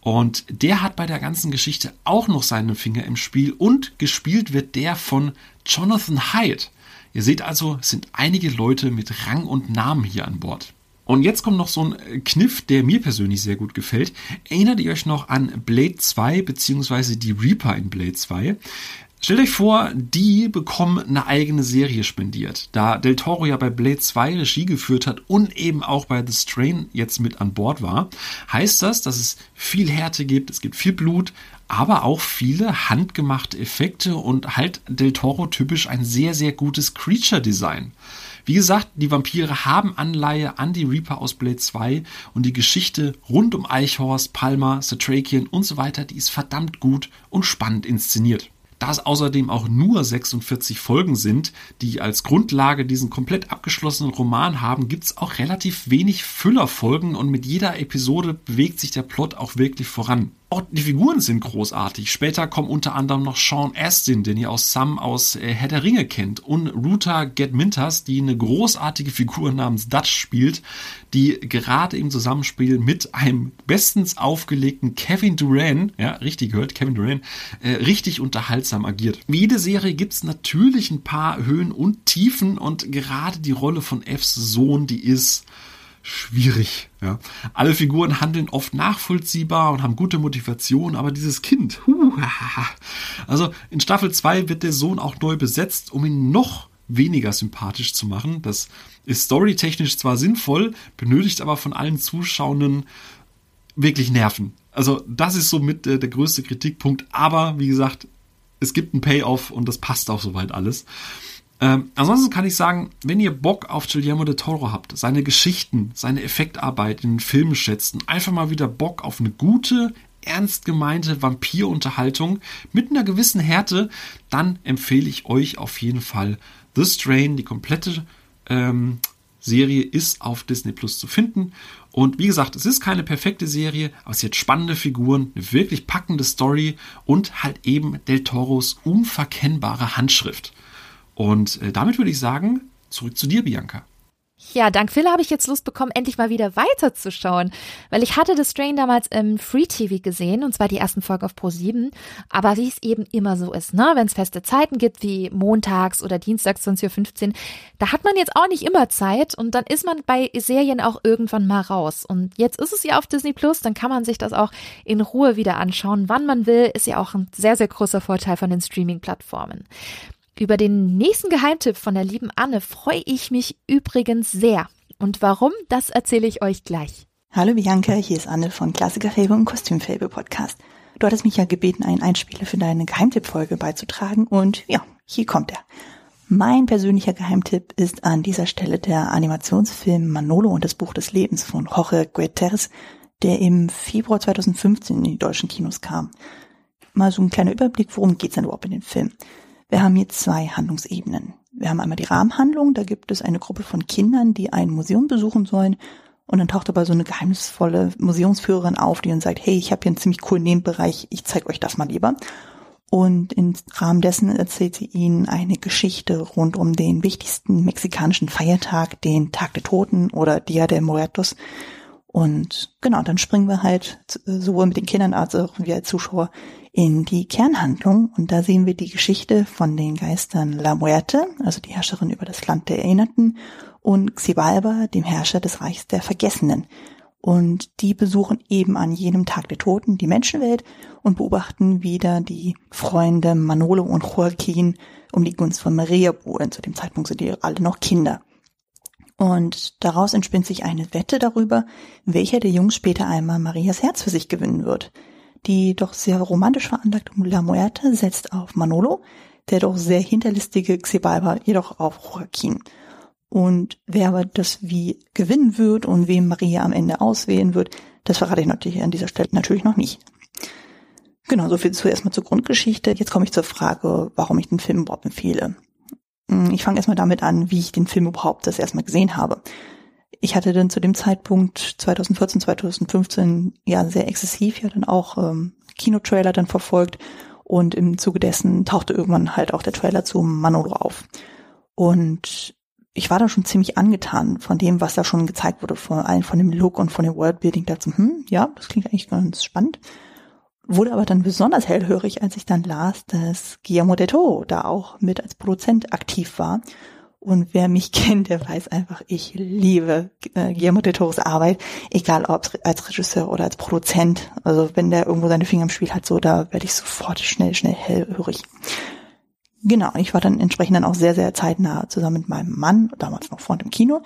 Und der hat bei der ganzen Geschichte auch noch seine Finger im Spiel und gespielt wird der von Jonathan Haidt. Ihr seht also, es sind einige Leute mit Rang und Namen hier an Bord. Und jetzt kommt noch so ein Kniff, der mir persönlich sehr gut gefällt. Erinnert ihr euch noch an Blade 2 beziehungsweise die Reaper in Blade 2? Stellt euch vor, die bekommen eine eigene Serie spendiert. Da Del Toro ja bei Blade 2 Regie geführt hat und eben auch bei The Strain jetzt mit an Bord war, heißt das, dass es viel Härte gibt, es gibt viel Blut, aber auch viele handgemachte Effekte und halt Del Toro typisch ein sehr, sehr gutes Creature Design. Wie gesagt, die Vampire haben Anleihe an die Reaper aus Blade 2 und die Geschichte rund um Eichhorst, Palmer, Satrakian und so weiter, die ist verdammt gut und spannend inszeniert. Da es außerdem auch nur 46 Folgen sind, die als Grundlage diesen komplett abgeschlossenen Roman haben, gibt es auch relativ wenig Füllerfolgen und mit jeder Episode bewegt sich der Plot auch wirklich voran. Die Figuren sind großartig. Später kommt unter anderem noch Sean Astin, den ihr aus Sam aus äh, Herr der Ringe kennt, und Ruta Gedmintas, die eine großartige Figur namens Dutch spielt, die gerade im Zusammenspiel mit einem bestens aufgelegten Kevin Duran, ja, richtig gehört, Kevin Duran, äh, richtig unterhaltsam agiert. Wie jede Serie gibt's natürlich ein paar Höhen und Tiefen und gerade die Rolle von Fs Sohn, die ist schwierig. Ja. Alle Figuren handeln oft nachvollziehbar und haben gute Motivation, aber dieses Kind, huh, also in Staffel 2 wird der Sohn auch neu besetzt, um ihn noch weniger sympathisch zu machen. Das ist storytechnisch zwar sinnvoll, benötigt aber von allen Zuschauenden wirklich Nerven. Also das ist somit der, der größte Kritikpunkt, aber wie gesagt, es gibt einen Payoff und das passt auch soweit alles. Ähm, ansonsten kann ich sagen, wenn ihr Bock auf Guillermo de Toro habt, seine Geschichten, seine Effektarbeit in den Filmen schätzt und einfach mal wieder Bock auf eine gute, ernst gemeinte Vampirunterhaltung mit einer gewissen Härte, dann empfehle ich euch auf jeden Fall The Strain. Die komplette ähm, Serie ist auf Disney Plus zu finden. Und wie gesagt, es ist keine perfekte Serie, aber sie hat spannende Figuren, eine wirklich packende Story und halt eben Del Toros unverkennbare Handschrift. Und äh, damit würde ich sagen, zurück zu dir, Bianca. Ja, dank Phil habe ich jetzt Lust bekommen, endlich mal wieder weiterzuschauen. Weil ich hatte das Strain damals im Free TV gesehen, und zwar die ersten Folgen auf Pro 7. Aber wie es eben immer so ist, ne, wenn es feste Zeiten gibt, wie montags oder dienstags 20.15 Uhr, da hat man jetzt auch nicht immer Zeit und dann ist man bei Serien auch irgendwann mal raus. Und jetzt ist es ja auf Disney Plus, dann kann man sich das auch in Ruhe wieder anschauen, wann man will, ist ja auch ein sehr, sehr großer Vorteil von den Streaming-Plattformen. Über den nächsten Geheimtipp von der lieben Anne freue ich mich übrigens sehr. Und warum, das erzähle ich euch gleich. Hallo Bianca, hier ist Anne von Klassikerfable und Kostümfable Podcast. Du hattest mich ja gebeten, einen Einspieler für deine Geheimtippfolge beizutragen und ja, hier kommt er. Mein persönlicher Geheimtipp ist an dieser Stelle der Animationsfilm Manolo und das Buch des Lebens von Jorge Guterres, der im Februar 2015 in die deutschen Kinos kam. Mal so ein kleiner Überblick, worum geht's denn überhaupt in dem Film? Wir haben hier zwei Handlungsebenen. Wir haben einmal die Rahmenhandlung, da gibt es eine Gruppe von Kindern, die ein Museum besuchen sollen und dann taucht dabei so eine geheimnisvolle Museumsführerin auf, die dann sagt, hey, ich habe hier einen ziemlich coolen Nebenbereich, ich zeige euch das mal lieber. Und im Rahmen dessen erzählt sie ihnen eine Geschichte rund um den wichtigsten mexikanischen Feiertag, den Tag der Toten oder Dia de Muertos. Und genau, dann springen wir halt sowohl mit den Kindern als auch wir als Zuschauer in die Kernhandlung. Und da sehen wir die Geschichte von den Geistern La Muerte, also die Herrscherin über das Land der Erinnerten, und Xibalba, dem Herrscher des Reichs der Vergessenen. Und die besuchen eben an jenem Tag der Toten die Menschenwelt und beobachten wieder die Freunde Manolo und Joaquin um die Gunst von Maria buhlen. Zu dem Zeitpunkt sind die alle noch Kinder. Und daraus entspinnt sich eine Wette darüber, welcher der Jungs später einmal Marias Herz für sich gewinnen wird. Die doch sehr romantisch veranlagte La Muerte setzt auf Manolo, der doch sehr hinterlistige Xibalba jedoch auf Joaquin. Und wer aber das wie gewinnen wird und wem Maria am Ende auswählen wird, das verrate ich natürlich an dieser Stelle natürlich noch nicht. Genau, so viel zuerst mal zur Grundgeschichte. Jetzt komme ich zur Frage, warum ich den Film überhaupt empfehle. Hm, ich fange erstmal damit an, wie ich den Film überhaupt das erstmal gesehen habe. Ich hatte dann zu dem Zeitpunkt 2014, 2015 ja sehr exzessiv ja dann auch ähm, Kinotrailer dann verfolgt und im Zuge dessen tauchte irgendwann halt auch der Trailer zu Manolo auf. Und ich war da schon ziemlich angetan von dem, was da schon gezeigt wurde, vor allem von dem Look und von dem Worldbuilding. dazu, hm, ja, das klingt eigentlich ganz spannend. Wurde aber dann besonders hellhörig, als ich dann las, dass Guillermo del Toro da auch mit als Produzent aktiv war. Und wer mich kennt, der weiß einfach, ich liebe äh, Guillermo del Toros Arbeit, egal ob als Regisseur oder als Produzent. Also wenn der irgendwo seine Finger im Spiel hat, so, da werde ich sofort schnell, schnell hellhörig. Genau, ich war dann entsprechend dann auch sehr, sehr zeitnah zusammen mit meinem Mann, damals noch Freund im Kino,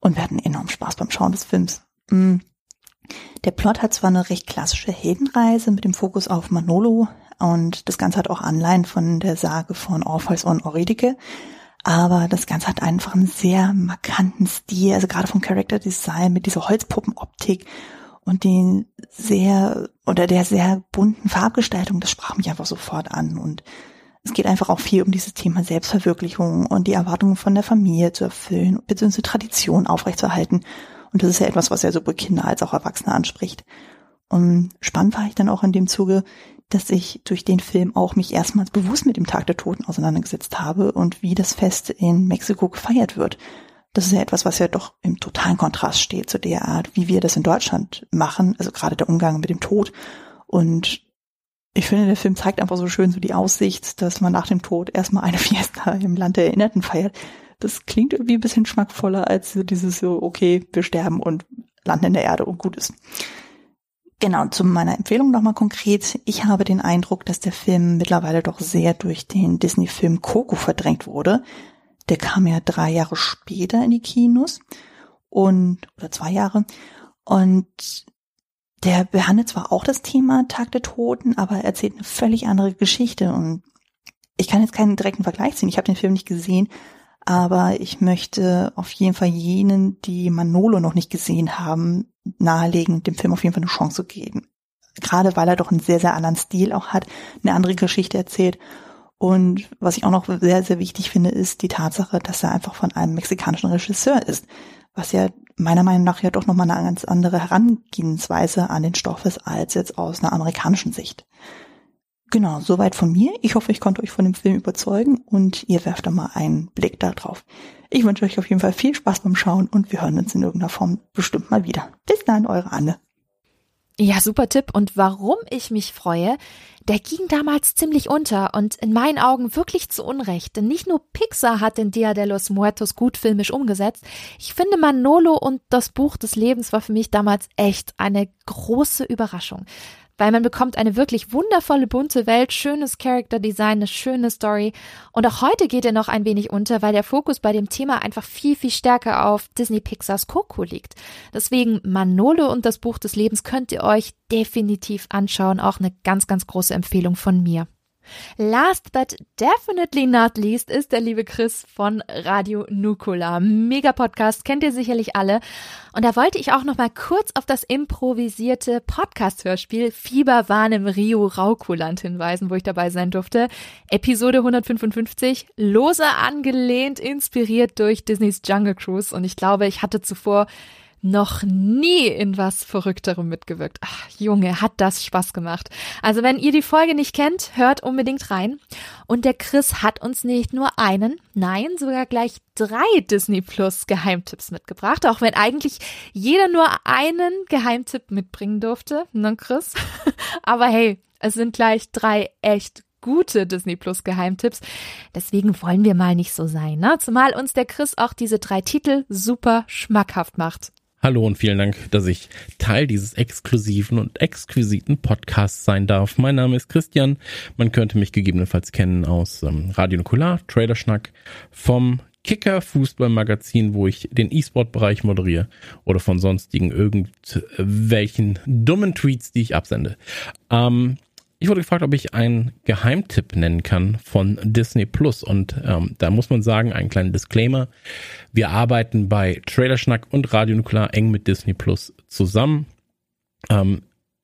und wir hatten enorm Spaß beim Schauen des Films. Mm. Der Plot hat zwar eine recht klassische Heldenreise mit dem Fokus auf Manolo und das Ganze hat auch Anleihen von der Sage von Orpheus und Eurydice, aber das Ganze hat einfach einen sehr markanten Stil, also gerade vom Character Design mit dieser Holzpuppenoptik und den sehr oder der sehr bunten Farbgestaltung, das sprach mich einfach sofort an und es geht einfach auch viel um dieses Thema Selbstverwirklichung und die Erwartungen von der Familie zu erfüllen, beziehungsweise Tradition aufrechtzuerhalten. Und das ist ja etwas, was ja sowohl Kinder als auch Erwachsene anspricht. Und spannend war ich dann auch in dem Zuge, dass ich durch den Film auch mich erstmals bewusst mit dem Tag der Toten auseinandergesetzt habe und wie das Fest in Mexiko gefeiert wird. Das ist ja etwas, was ja doch im totalen Kontrast steht zu der Art, wie wir das in Deutschland machen, also gerade der Umgang mit dem Tod. Und ich finde, der Film zeigt einfach so schön so die Aussicht, dass man nach dem Tod erstmal eine Fiesta im Land der Erinnerten feiert. Das klingt irgendwie ein bisschen schmackvoller als dieses so, okay, wir sterben und landen in der Erde und gut ist. Genau, zu meiner Empfehlung nochmal konkret. Ich habe den Eindruck, dass der Film mittlerweile doch sehr durch den Disney-Film Coco verdrängt wurde. Der kam ja drei Jahre später in die Kinos und, oder zwei Jahre. Und der behandelt zwar auch das Thema Tag der Toten, aber erzählt eine völlig andere Geschichte. Und ich kann jetzt keinen direkten Vergleich ziehen. Ich habe den Film nicht gesehen, aber ich möchte auf jeden Fall jenen, die Manolo noch nicht gesehen haben, nahelegen, dem Film auf jeden Fall eine Chance zu geben. Gerade weil er doch einen sehr, sehr anderen Stil auch hat, eine andere Geschichte erzählt. Und was ich auch noch sehr, sehr wichtig finde, ist die Tatsache, dass er einfach von einem mexikanischen Regisseur ist, was ja meiner Meinung nach ja doch nochmal eine ganz andere Herangehensweise an den Stoff ist als jetzt aus einer amerikanischen Sicht. Genau, soweit von mir. Ich hoffe, ich konnte euch von dem Film überzeugen und ihr werft da mal einen Blick da drauf. Ich wünsche euch auf jeden Fall viel Spaß beim Schauen und wir hören uns in irgendeiner Form bestimmt mal wieder. Bis dann, eure Anne. Ja, super Tipp. Und warum ich mich freue, der ging damals ziemlich unter und in meinen Augen wirklich zu Unrecht. Denn nicht nur Pixar hat den Dia de los Muertos gut filmisch umgesetzt. Ich finde Manolo und das Buch des Lebens war für mich damals echt eine große Überraschung weil man bekommt eine wirklich wundervolle bunte Welt, schönes Character Design, eine schöne Story. Und auch heute geht er noch ein wenig unter, weil der Fokus bei dem Thema einfach viel, viel stärker auf Disney Pixars Coco liegt. Deswegen Manolo und das Buch des Lebens könnt ihr euch definitiv anschauen. Auch eine ganz, ganz große Empfehlung von mir. Last but definitely not least ist der liebe Chris von Radio Nukula. Mega Podcast, kennt ihr sicherlich alle. Und da wollte ich auch noch mal kurz auf das improvisierte Podcast-Hörspiel Fieberwahn im Rio Raukuland hinweisen, wo ich dabei sein durfte. Episode 155, lose angelehnt, inspiriert durch Disneys Jungle Cruise. Und ich glaube, ich hatte zuvor noch nie in was Verrückterem mitgewirkt. Ach, Junge, hat das Spaß gemacht. Also wenn ihr die Folge nicht kennt, hört unbedingt rein. Und der Chris hat uns nicht nur einen, nein, sogar gleich drei Disney Plus Geheimtipps mitgebracht, auch wenn eigentlich jeder nur einen Geheimtipp mitbringen durfte, ne Chris? Aber hey, es sind gleich drei echt gute Disney Plus Geheimtipps. Deswegen wollen wir mal nicht so sein, ne? Zumal uns der Chris auch diese drei Titel super schmackhaft macht. Hallo und vielen Dank, dass ich Teil dieses exklusiven und exquisiten Podcasts sein darf. Mein Name ist Christian. Man könnte mich gegebenenfalls kennen aus ähm, Radio Nukular, Traderschnack, vom Kicker Fußballmagazin, wo ich den E-Sport-Bereich moderiere oder von sonstigen irgendwelchen dummen Tweets, die ich absende. Ähm, ich wurde gefragt, ob ich einen Geheimtipp nennen kann von Disney Plus. Und ähm, da muss man sagen, einen kleinen Disclaimer. Wir arbeiten bei Trailerschnack und Radio Nuklear eng mit Disney Plus zusammen. Ähm,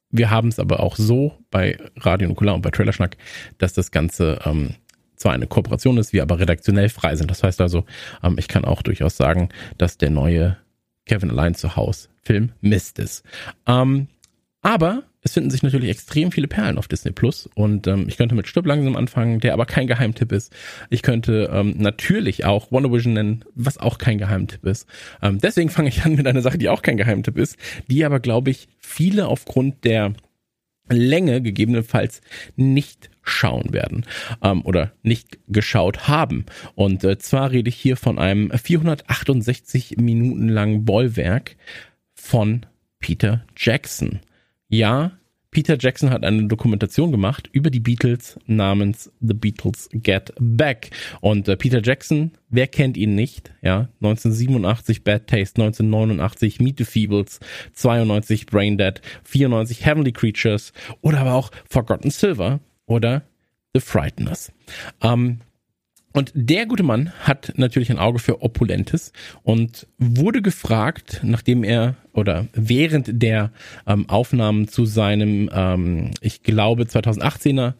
wir haben es aber auch so bei Radio Nuklear und bei Trailerschnack, dass das Ganze ähm, zwar eine Kooperation ist, wir aber redaktionell frei sind. Das heißt also, ähm, ich kann auch durchaus sagen, dass der neue Kevin allein zu Haus Film Mist ist. Ähm, aber es finden sich natürlich extrem viele Perlen auf Disney Plus und ähm, ich könnte mit Stirb langsam anfangen, der aber kein Geheimtipp ist. Ich könnte ähm, natürlich auch Wonder Vision nennen, was auch kein Geheimtipp ist. Ähm, deswegen fange ich an mit einer Sache, die auch kein Geheimtipp ist, die aber, glaube ich, viele aufgrund der Länge gegebenenfalls nicht schauen werden ähm, oder nicht geschaut haben. Und äh, zwar rede ich hier von einem 468 Minuten langen Bollwerk von Peter Jackson. Ja, Peter Jackson hat eine Dokumentation gemacht über die Beatles namens The Beatles Get Back. Und äh, Peter Jackson, wer kennt ihn nicht? Ja, 1987 Bad Taste, 1989 Meet the Feebles, 92 Brain Dead, 94 Heavenly Creatures oder aber auch Forgotten Silver oder The Frighteners. Ähm, und der gute Mann hat natürlich ein Auge für Opulentes und wurde gefragt, nachdem er oder während der ähm, Aufnahmen zu seinem, ähm, ich glaube 2018er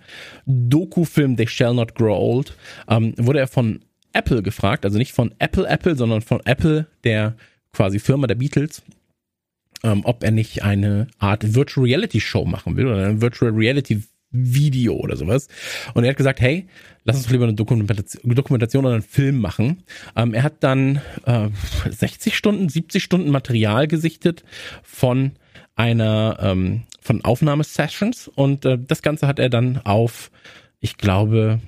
Doku-Film They Shall Not Grow Old, ähm, wurde er von Apple gefragt, also nicht von Apple Apple, sondern von Apple, der quasi Firma der Beatles, ähm, ob er nicht eine Art Virtual Reality Show machen will oder ein Virtual Reality Video oder sowas. Und er hat gesagt, hey, lass uns lieber eine Dokumentation, Dokumentation oder einen Film machen. Ähm, er hat dann äh, 60 Stunden, 70 Stunden Material gesichtet von einer, ähm, von Aufnahmesessions und äh, das Ganze hat er dann auf, ich glaube,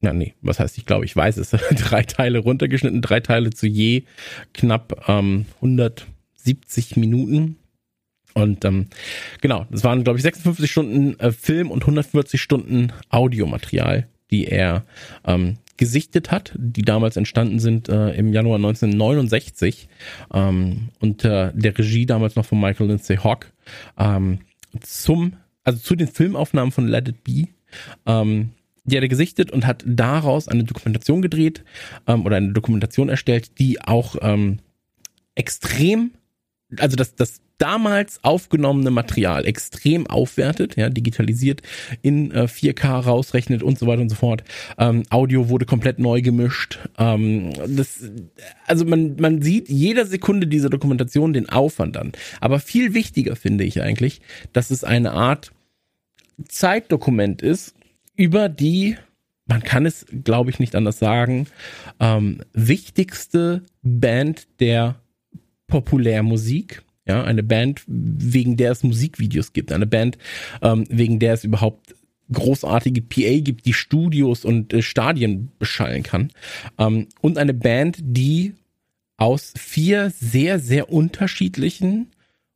na nee, was heißt ich glaube, ich weiß es, drei Teile runtergeschnitten, drei Teile zu je knapp ähm, 170 Minuten und ähm, genau, das waren, glaube ich, 56 Stunden äh, Film und 140 Stunden Audiomaterial, die er ähm, gesichtet hat, die damals entstanden sind äh, im Januar 1969 ähm, unter der Regie damals noch von Michael Lindsay Hawk ähm, zum, also zu den Filmaufnahmen von Let It Be. Ähm, die hat er gesichtet und hat daraus eine Dokumentation gedreht ähm, oder eine Dokumentation erstellt, die auch ähm, extrem, also das, das damals aufgenommene Material extrem aufwertet, ja, digitalisiert in äh, 4K rausrechnet und so weiter und so fort. Ähm, Audio wurde komplett neu gemischt. Ähm, das, also man, man sieht jeder Sekunde dieser Dokumentation den Aufwand an. Aber viel wichtiger finde ich eigentlich, dass es eine Art Zeitdokument ist, über die man kann es, glaube ich, nicht anders sagen, ähm, wichtigste Band der Populärmusik ja, eine Band, wegen der es Musikvideos gibt, eine Band, ähm, wegen der es überhaupt großartige PA gibt, die Studios und äh, Stadien beschallen kann. Ähm, und eine Band, die aus vier sehr, sehr unterschiedlichen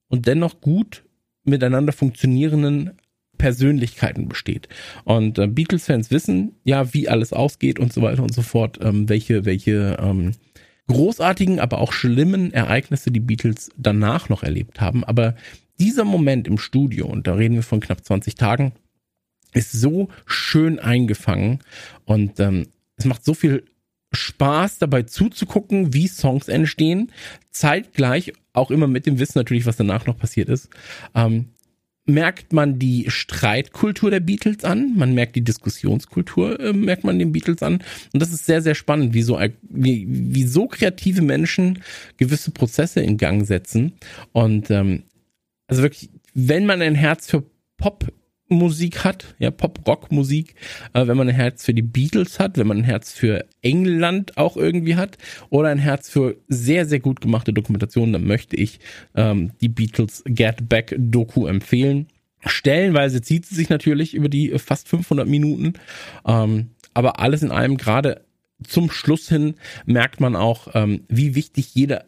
und dennoch gut miteinander funktionierenden Persönlichkeiten besteht. Und äh, Beatles-Fans wissen ja, wie alles ausgeht und so weiter und so fort, ähm, welche, welche ähm, großartigen, aber auch schlimmen Ereignisse die Beatles danach noch erlebt haben. Aber dieser Moment im Studio, und da reden wir von knapp 20 Tagen, ist so schön eingefangen und ähm, es macht so viel Spaß dabei zuzugucken, wie Songs entstehen, zeitgleich auch immer mit dem Wissen natürlich, was danach noch passiert ist. Ähm, merkt man die Streitkultur der Beatles an, man merkt die Diskussionskultur, äh, merkt man den Beatles an. Und das ist sehr, sehr spannend, wie so, wie, wie so kreative Menschen gewisse Prozesse in Gang setzen. Und ähm, also wirklich, wenn man ein Herz für Pop Musik hat, ja, Pop-Rock-Musik, äh, wenn man ein Herz für die Beatles hat, wenn man ein Herz für England auch irgendwie hat oder ein Herz für sehr, sehr gut gemachte Dokumentationen, dann möchte ich ähm, die Beatles Get Back Doku empfehlen. Stellenweise zieht sie sich natürlich über die fast 500 Minuten, ähm, aber alles in allem gerade zum Schluss hin merkt man auch, ähm, wie wichtig jeder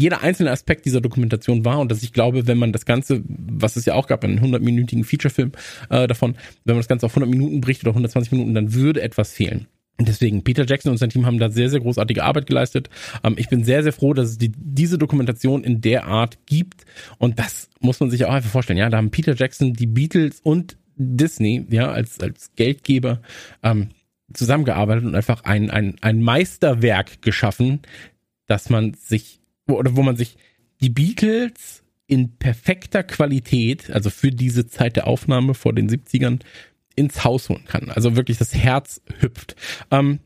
jeder einzelne Aspekt dieser Dokumentation war und dass ich glaube, wenn man das Ganze, was es ja auch gab, einen 100-minütigen Featurefilm äh, davon, wenn man das Ganze auf 100 Minuten bricht oder 120 Minuten, dann würde etwas fehlen. Und deswegen, Peter Jackson und sein Team haben da sehr, sehr großartige Arbeit geleistet. Ähm, ich bin sehr, sehr froh, dass es die, diese Dokumentation in der Art gibt. Und das muss man sich auch einfach vorstellen. Ja, da haben Peter Jackson, die Beatles und Disney, ja, als, als Geldgeber ähm, zusammengearbeitet und einfach ein, ein, ein Meisterwerk geschaffen, dass man sich wo, oder wo man sich die Beatles in perfekter Qualität, also für diese Zeit der Aufnahme vor den 70ern, ins Haus holen kann. Also wirklich das Herz hüpft. Ähm,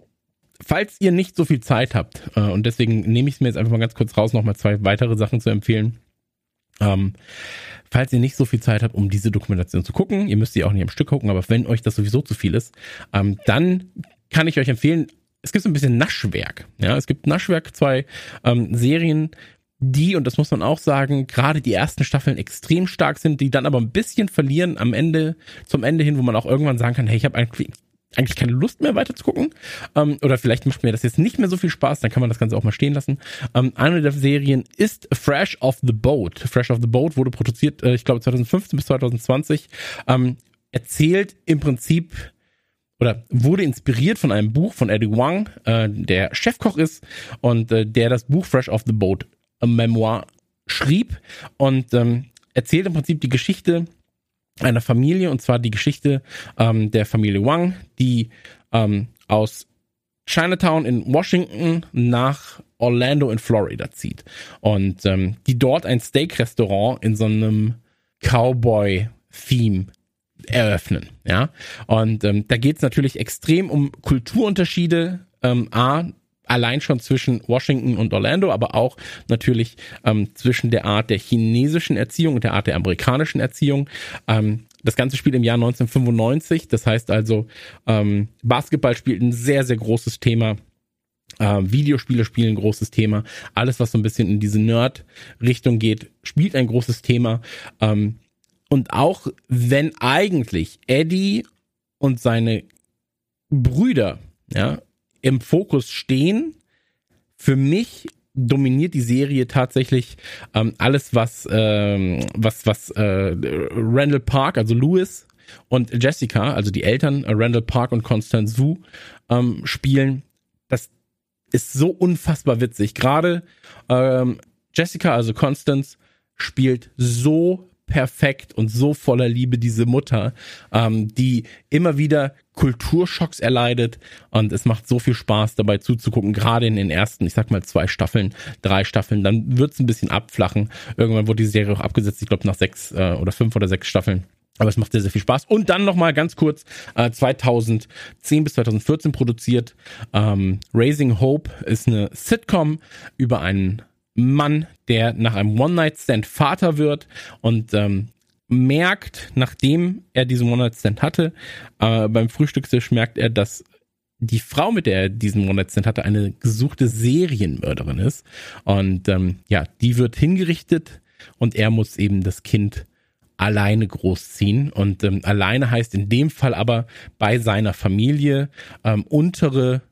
falls ihr nicht so viel Zeit habt, äh, und deswegen nehme ich es mir jetzt einfach mal ganz kurz raus, nochmal zwei weitere Sachen zu empfehlen. Ähm, falls ihr nicht so viel Zeit habt, um diese Dokumentation zu gucken, ihr müsst sie auch nicht am Stück gucken, aber wenn euch das sowieso zu viel ist, ähm, dann kann ich euch empfehlen, es gibt so ein bisschen Naschwerk. Ja, es gibt Naschwerk, zwei ähm, Serien, die, und das muss man auch sagen, gerade die ersten Staffeln extrem stark sind, die dann aber ein bisschen verlieren am Ende, zum Ende hin, wo man auch irgendwann sagen kann, hey, ich habe eigentlich, eigentlich keine Lust mehr weiter zu gucken. Ähm, oder vielleicht macht mir das jetzt nicht mehr so viel Spaß, dann kann man das Ganze auch mal stehen lassen. Ähm, eine der Serien ist Fresh of the Boat. Fresh of the Boat wurde produziert, äh, ich glaube, 2015 bis 2020. Ähm, erzählt im Prinzip oder wurde inspiriert von einem Buch von Eddie Wang, äh, der Chefkoch ist und äh, der das Buch Fresh off the Boat, a Memoir, schrieb und ähm, erzählt im Prinzip die Geschichte einer Familie und zwar die Geschichte ähm, der Familie Wang, die ähm, aus Chinatown in Washington nach Orlando in Florida zieht und ähm, die dort ein Steak-Restaurant in so einem Cowboy-Theme eröffnen. Ja, und ähm, da geht es natürlich extrem um Kulturunterschiede. Ähm, A, allein schon zwischen Washington und Orlando, aber auch natürlich ähm, zwischen der Art der chinesischen Erziehung und der Art der amerikanischen Erziehung. Ähm, das Ganze spielt im Jahr 1995, das heißt also, ähm, Basketball spielt ein sehr, sehr großes Thema. Äh, Videospiele spielen ein großes Thema. Alles, was so ein bisschen in diese Nerd-Richtung geht, spielt ein großes Thema. Ähm, und auch wenn eigentlich Eddie und seine Brüder ja, im Fokus stehen, für mich dominiert die Serie tatsächlich ähm, alles, was, ähm, was, was äh, Randall Park, also Louis und Jessica, also die Eltern, äh, Randall Park und Constance Wu, ähm, spielen. Das ist so unfassbar witzig. Gerade ähm, Jessica, also Constance, spielt so perfekt und so voller Liebe diese Mutter, ähm, die immer wieder Kulturschocks erleidet und es macht so viel Spaß dabei zuzugucken, gerade in den ersten, ich sag mal zwei Staffeln, drei Staffeln, dann wird's ein bisschen abflachen. Irgendwann wurde die Serie auch abgesetzt, ich glaube nach sechs äh, oder fünf oder sechs Staffeln. Aber es macht sehr, sehr viel Spaß. Und dann nochmal ganz kurz, äh, 2010 bis 2014 produziert. Ähm, Raising Hope ist eine Sitcom über einen Mann, der nach einem One-Night-Stand Vater wird und ähm, merkt, nachdem er diesen One-Night-Stand hatte, äh, beim Frühstückstisch merkt er, dass die Frau, mit der er diesen One-Night-Stand hatte, eine gesuchte Serienmörderin ist. Und ähm, ja, die wird hingerichtet und er muss eben das Kind alleine großziehen. Und ähm, alleine heißt in dem Fall aber bei seiner Familie ähm, untere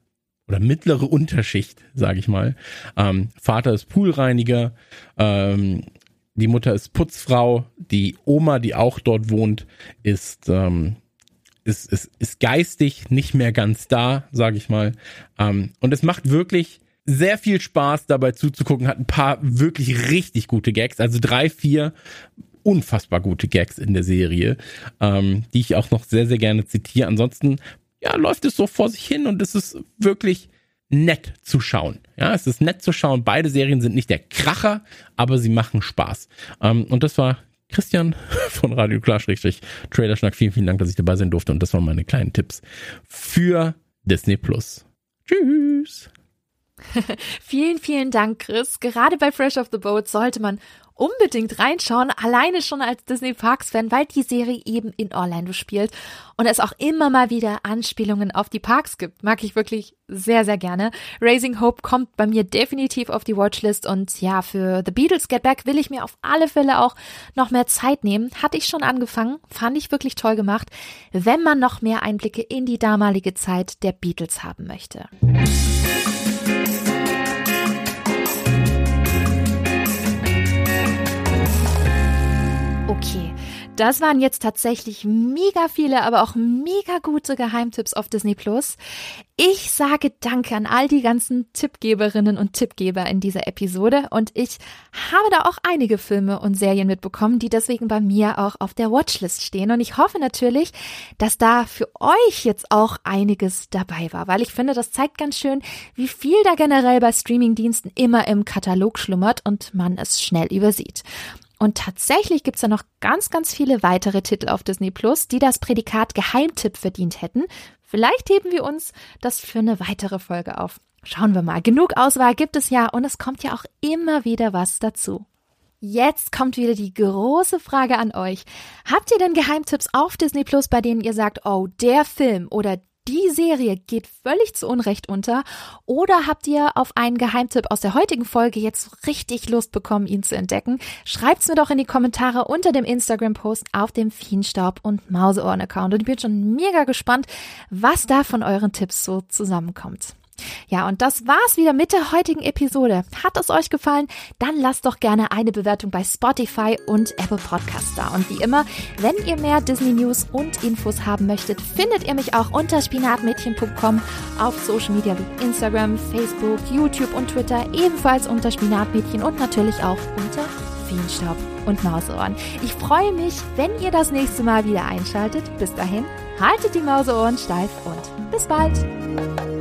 oder mittlere Unterschicht, sage ich mal. Ähm, Vater ist Poolreiniger, ähm, die Mutter ist Putzfrau, die Oma, die auch dort wohnt, ist ähm, ist, ist, ist geistig nicht mehr ganz da, sage ich mal. Ähm, und es macht wirklich sehr viel Spaß dabei zuzugucken, hat ein paar wirklich richtig gute Gags, also drei, vier unfassbar gute Gags in der Serie, ähm, die ich auch noch sehr, sehr gerne zitiere. Ansonsten, ja, läuft es so vor sich hin und es ist wirklich nett zu schauen. Ja, es ist nett zu schauen. Beide Serien sind nicht der Kracher, aber sie machen Spaß. Ähm, und das war Christian von Radio Klar Trailer Schnack. Vielen, vielen Dank, dass ich dabei sein durfte. Und das waren meine kleinen Tipps für Disney Plus. Tschüss. vielen, vielen Dank, Chris. Gerade bei Fresh of the Boat sollte man unbedingt reinschauen, alleine schon als Disney Parks Fan, weil die Serie eben in Orlando spielt und es auch immer mal wieder Anspielungen auf die Parks gibt. Mag ich wirklich sehr, sehr gerne. Raising Hope kommt bei mir definitiv auf die Watchlist und ja, für The Beatles Get Back will ich mir auf alle Fälle auch noch mehr Zeit nehmen. Hatte ich schon angefangen, fand ich wirklich toll gemacht, wenn man noch mehr Einblicke in die damalige Zeit der Beatles haben möchte. Okay, das waren jetzt tatsächlich mega viele, aber auch mega gute Geheimtipps auf Disney Plus. Ich sage Danke an all die ganzen Tippgeberinnen und Tippgeber in dieser Episode und ich habe da auch einige Filme und Serien mitbekommen, die deswegen bei mir auch auf der Watchlist stehen und ich hoffe natürlich, dass da für euch jetzt auch einiges dabei war, weil ich finde, das zeigt ganz schön, wie viel da generell bei Streamingdiensten immer im Katalog schlummert und man es schnell übersieht. Und tatsächlich gibt's da noch ganz, ganz viele weitere Titel auf Disney Plus, die das Prädikat Geheimtipp verdient hätten. Vielleicht heben wir uns das für eine weitere Folge auf. Schauen wir mal. Genug Auswahl gibt es ja und es kommt ja auch immer wieder was dazu. Jetzt kommt wieder die große Frage an euch. Habt ihr denn Geheimtipps auf Disney Plus, bei denen ihr sagt, oh, der Film oder die Serie geht völlig zu Unrecht unter? Oder habt ihr auf einen Geheimtipp aus der heutigen Folge jetzt richtig Lust bekommen, ihn zu entdecken? Schreibt's mir doch in die Kommentare unter dem Instagram-Post auf dem Fienstaub und Mauseohren-Account. Und ich bin schon mega gespannt, was da von euren Tipps so zusammenkommt. Ja, und das war's wieder mit der heutigen Episode. Hat es euch gefallen? Dann lasst doch gerne eine Bewertung bei Spotify und Apple Podcasts da. Und wie immer, wenn ihr mehr Disney News und Infos haben möchtet, findet ihr mich auch unter spinatmädchen.com auf Social Media wie Instagram, Facebook, YouTube und Twitter, ebenfalls unter Spinatmädchen und natürlich auch unter Feenstaub und Mauseohren. Ich freue mich, wenn ihr das nächste Mal wieder einschaltet. Bis dahin, haltet die Mauseohren steif und bis bald.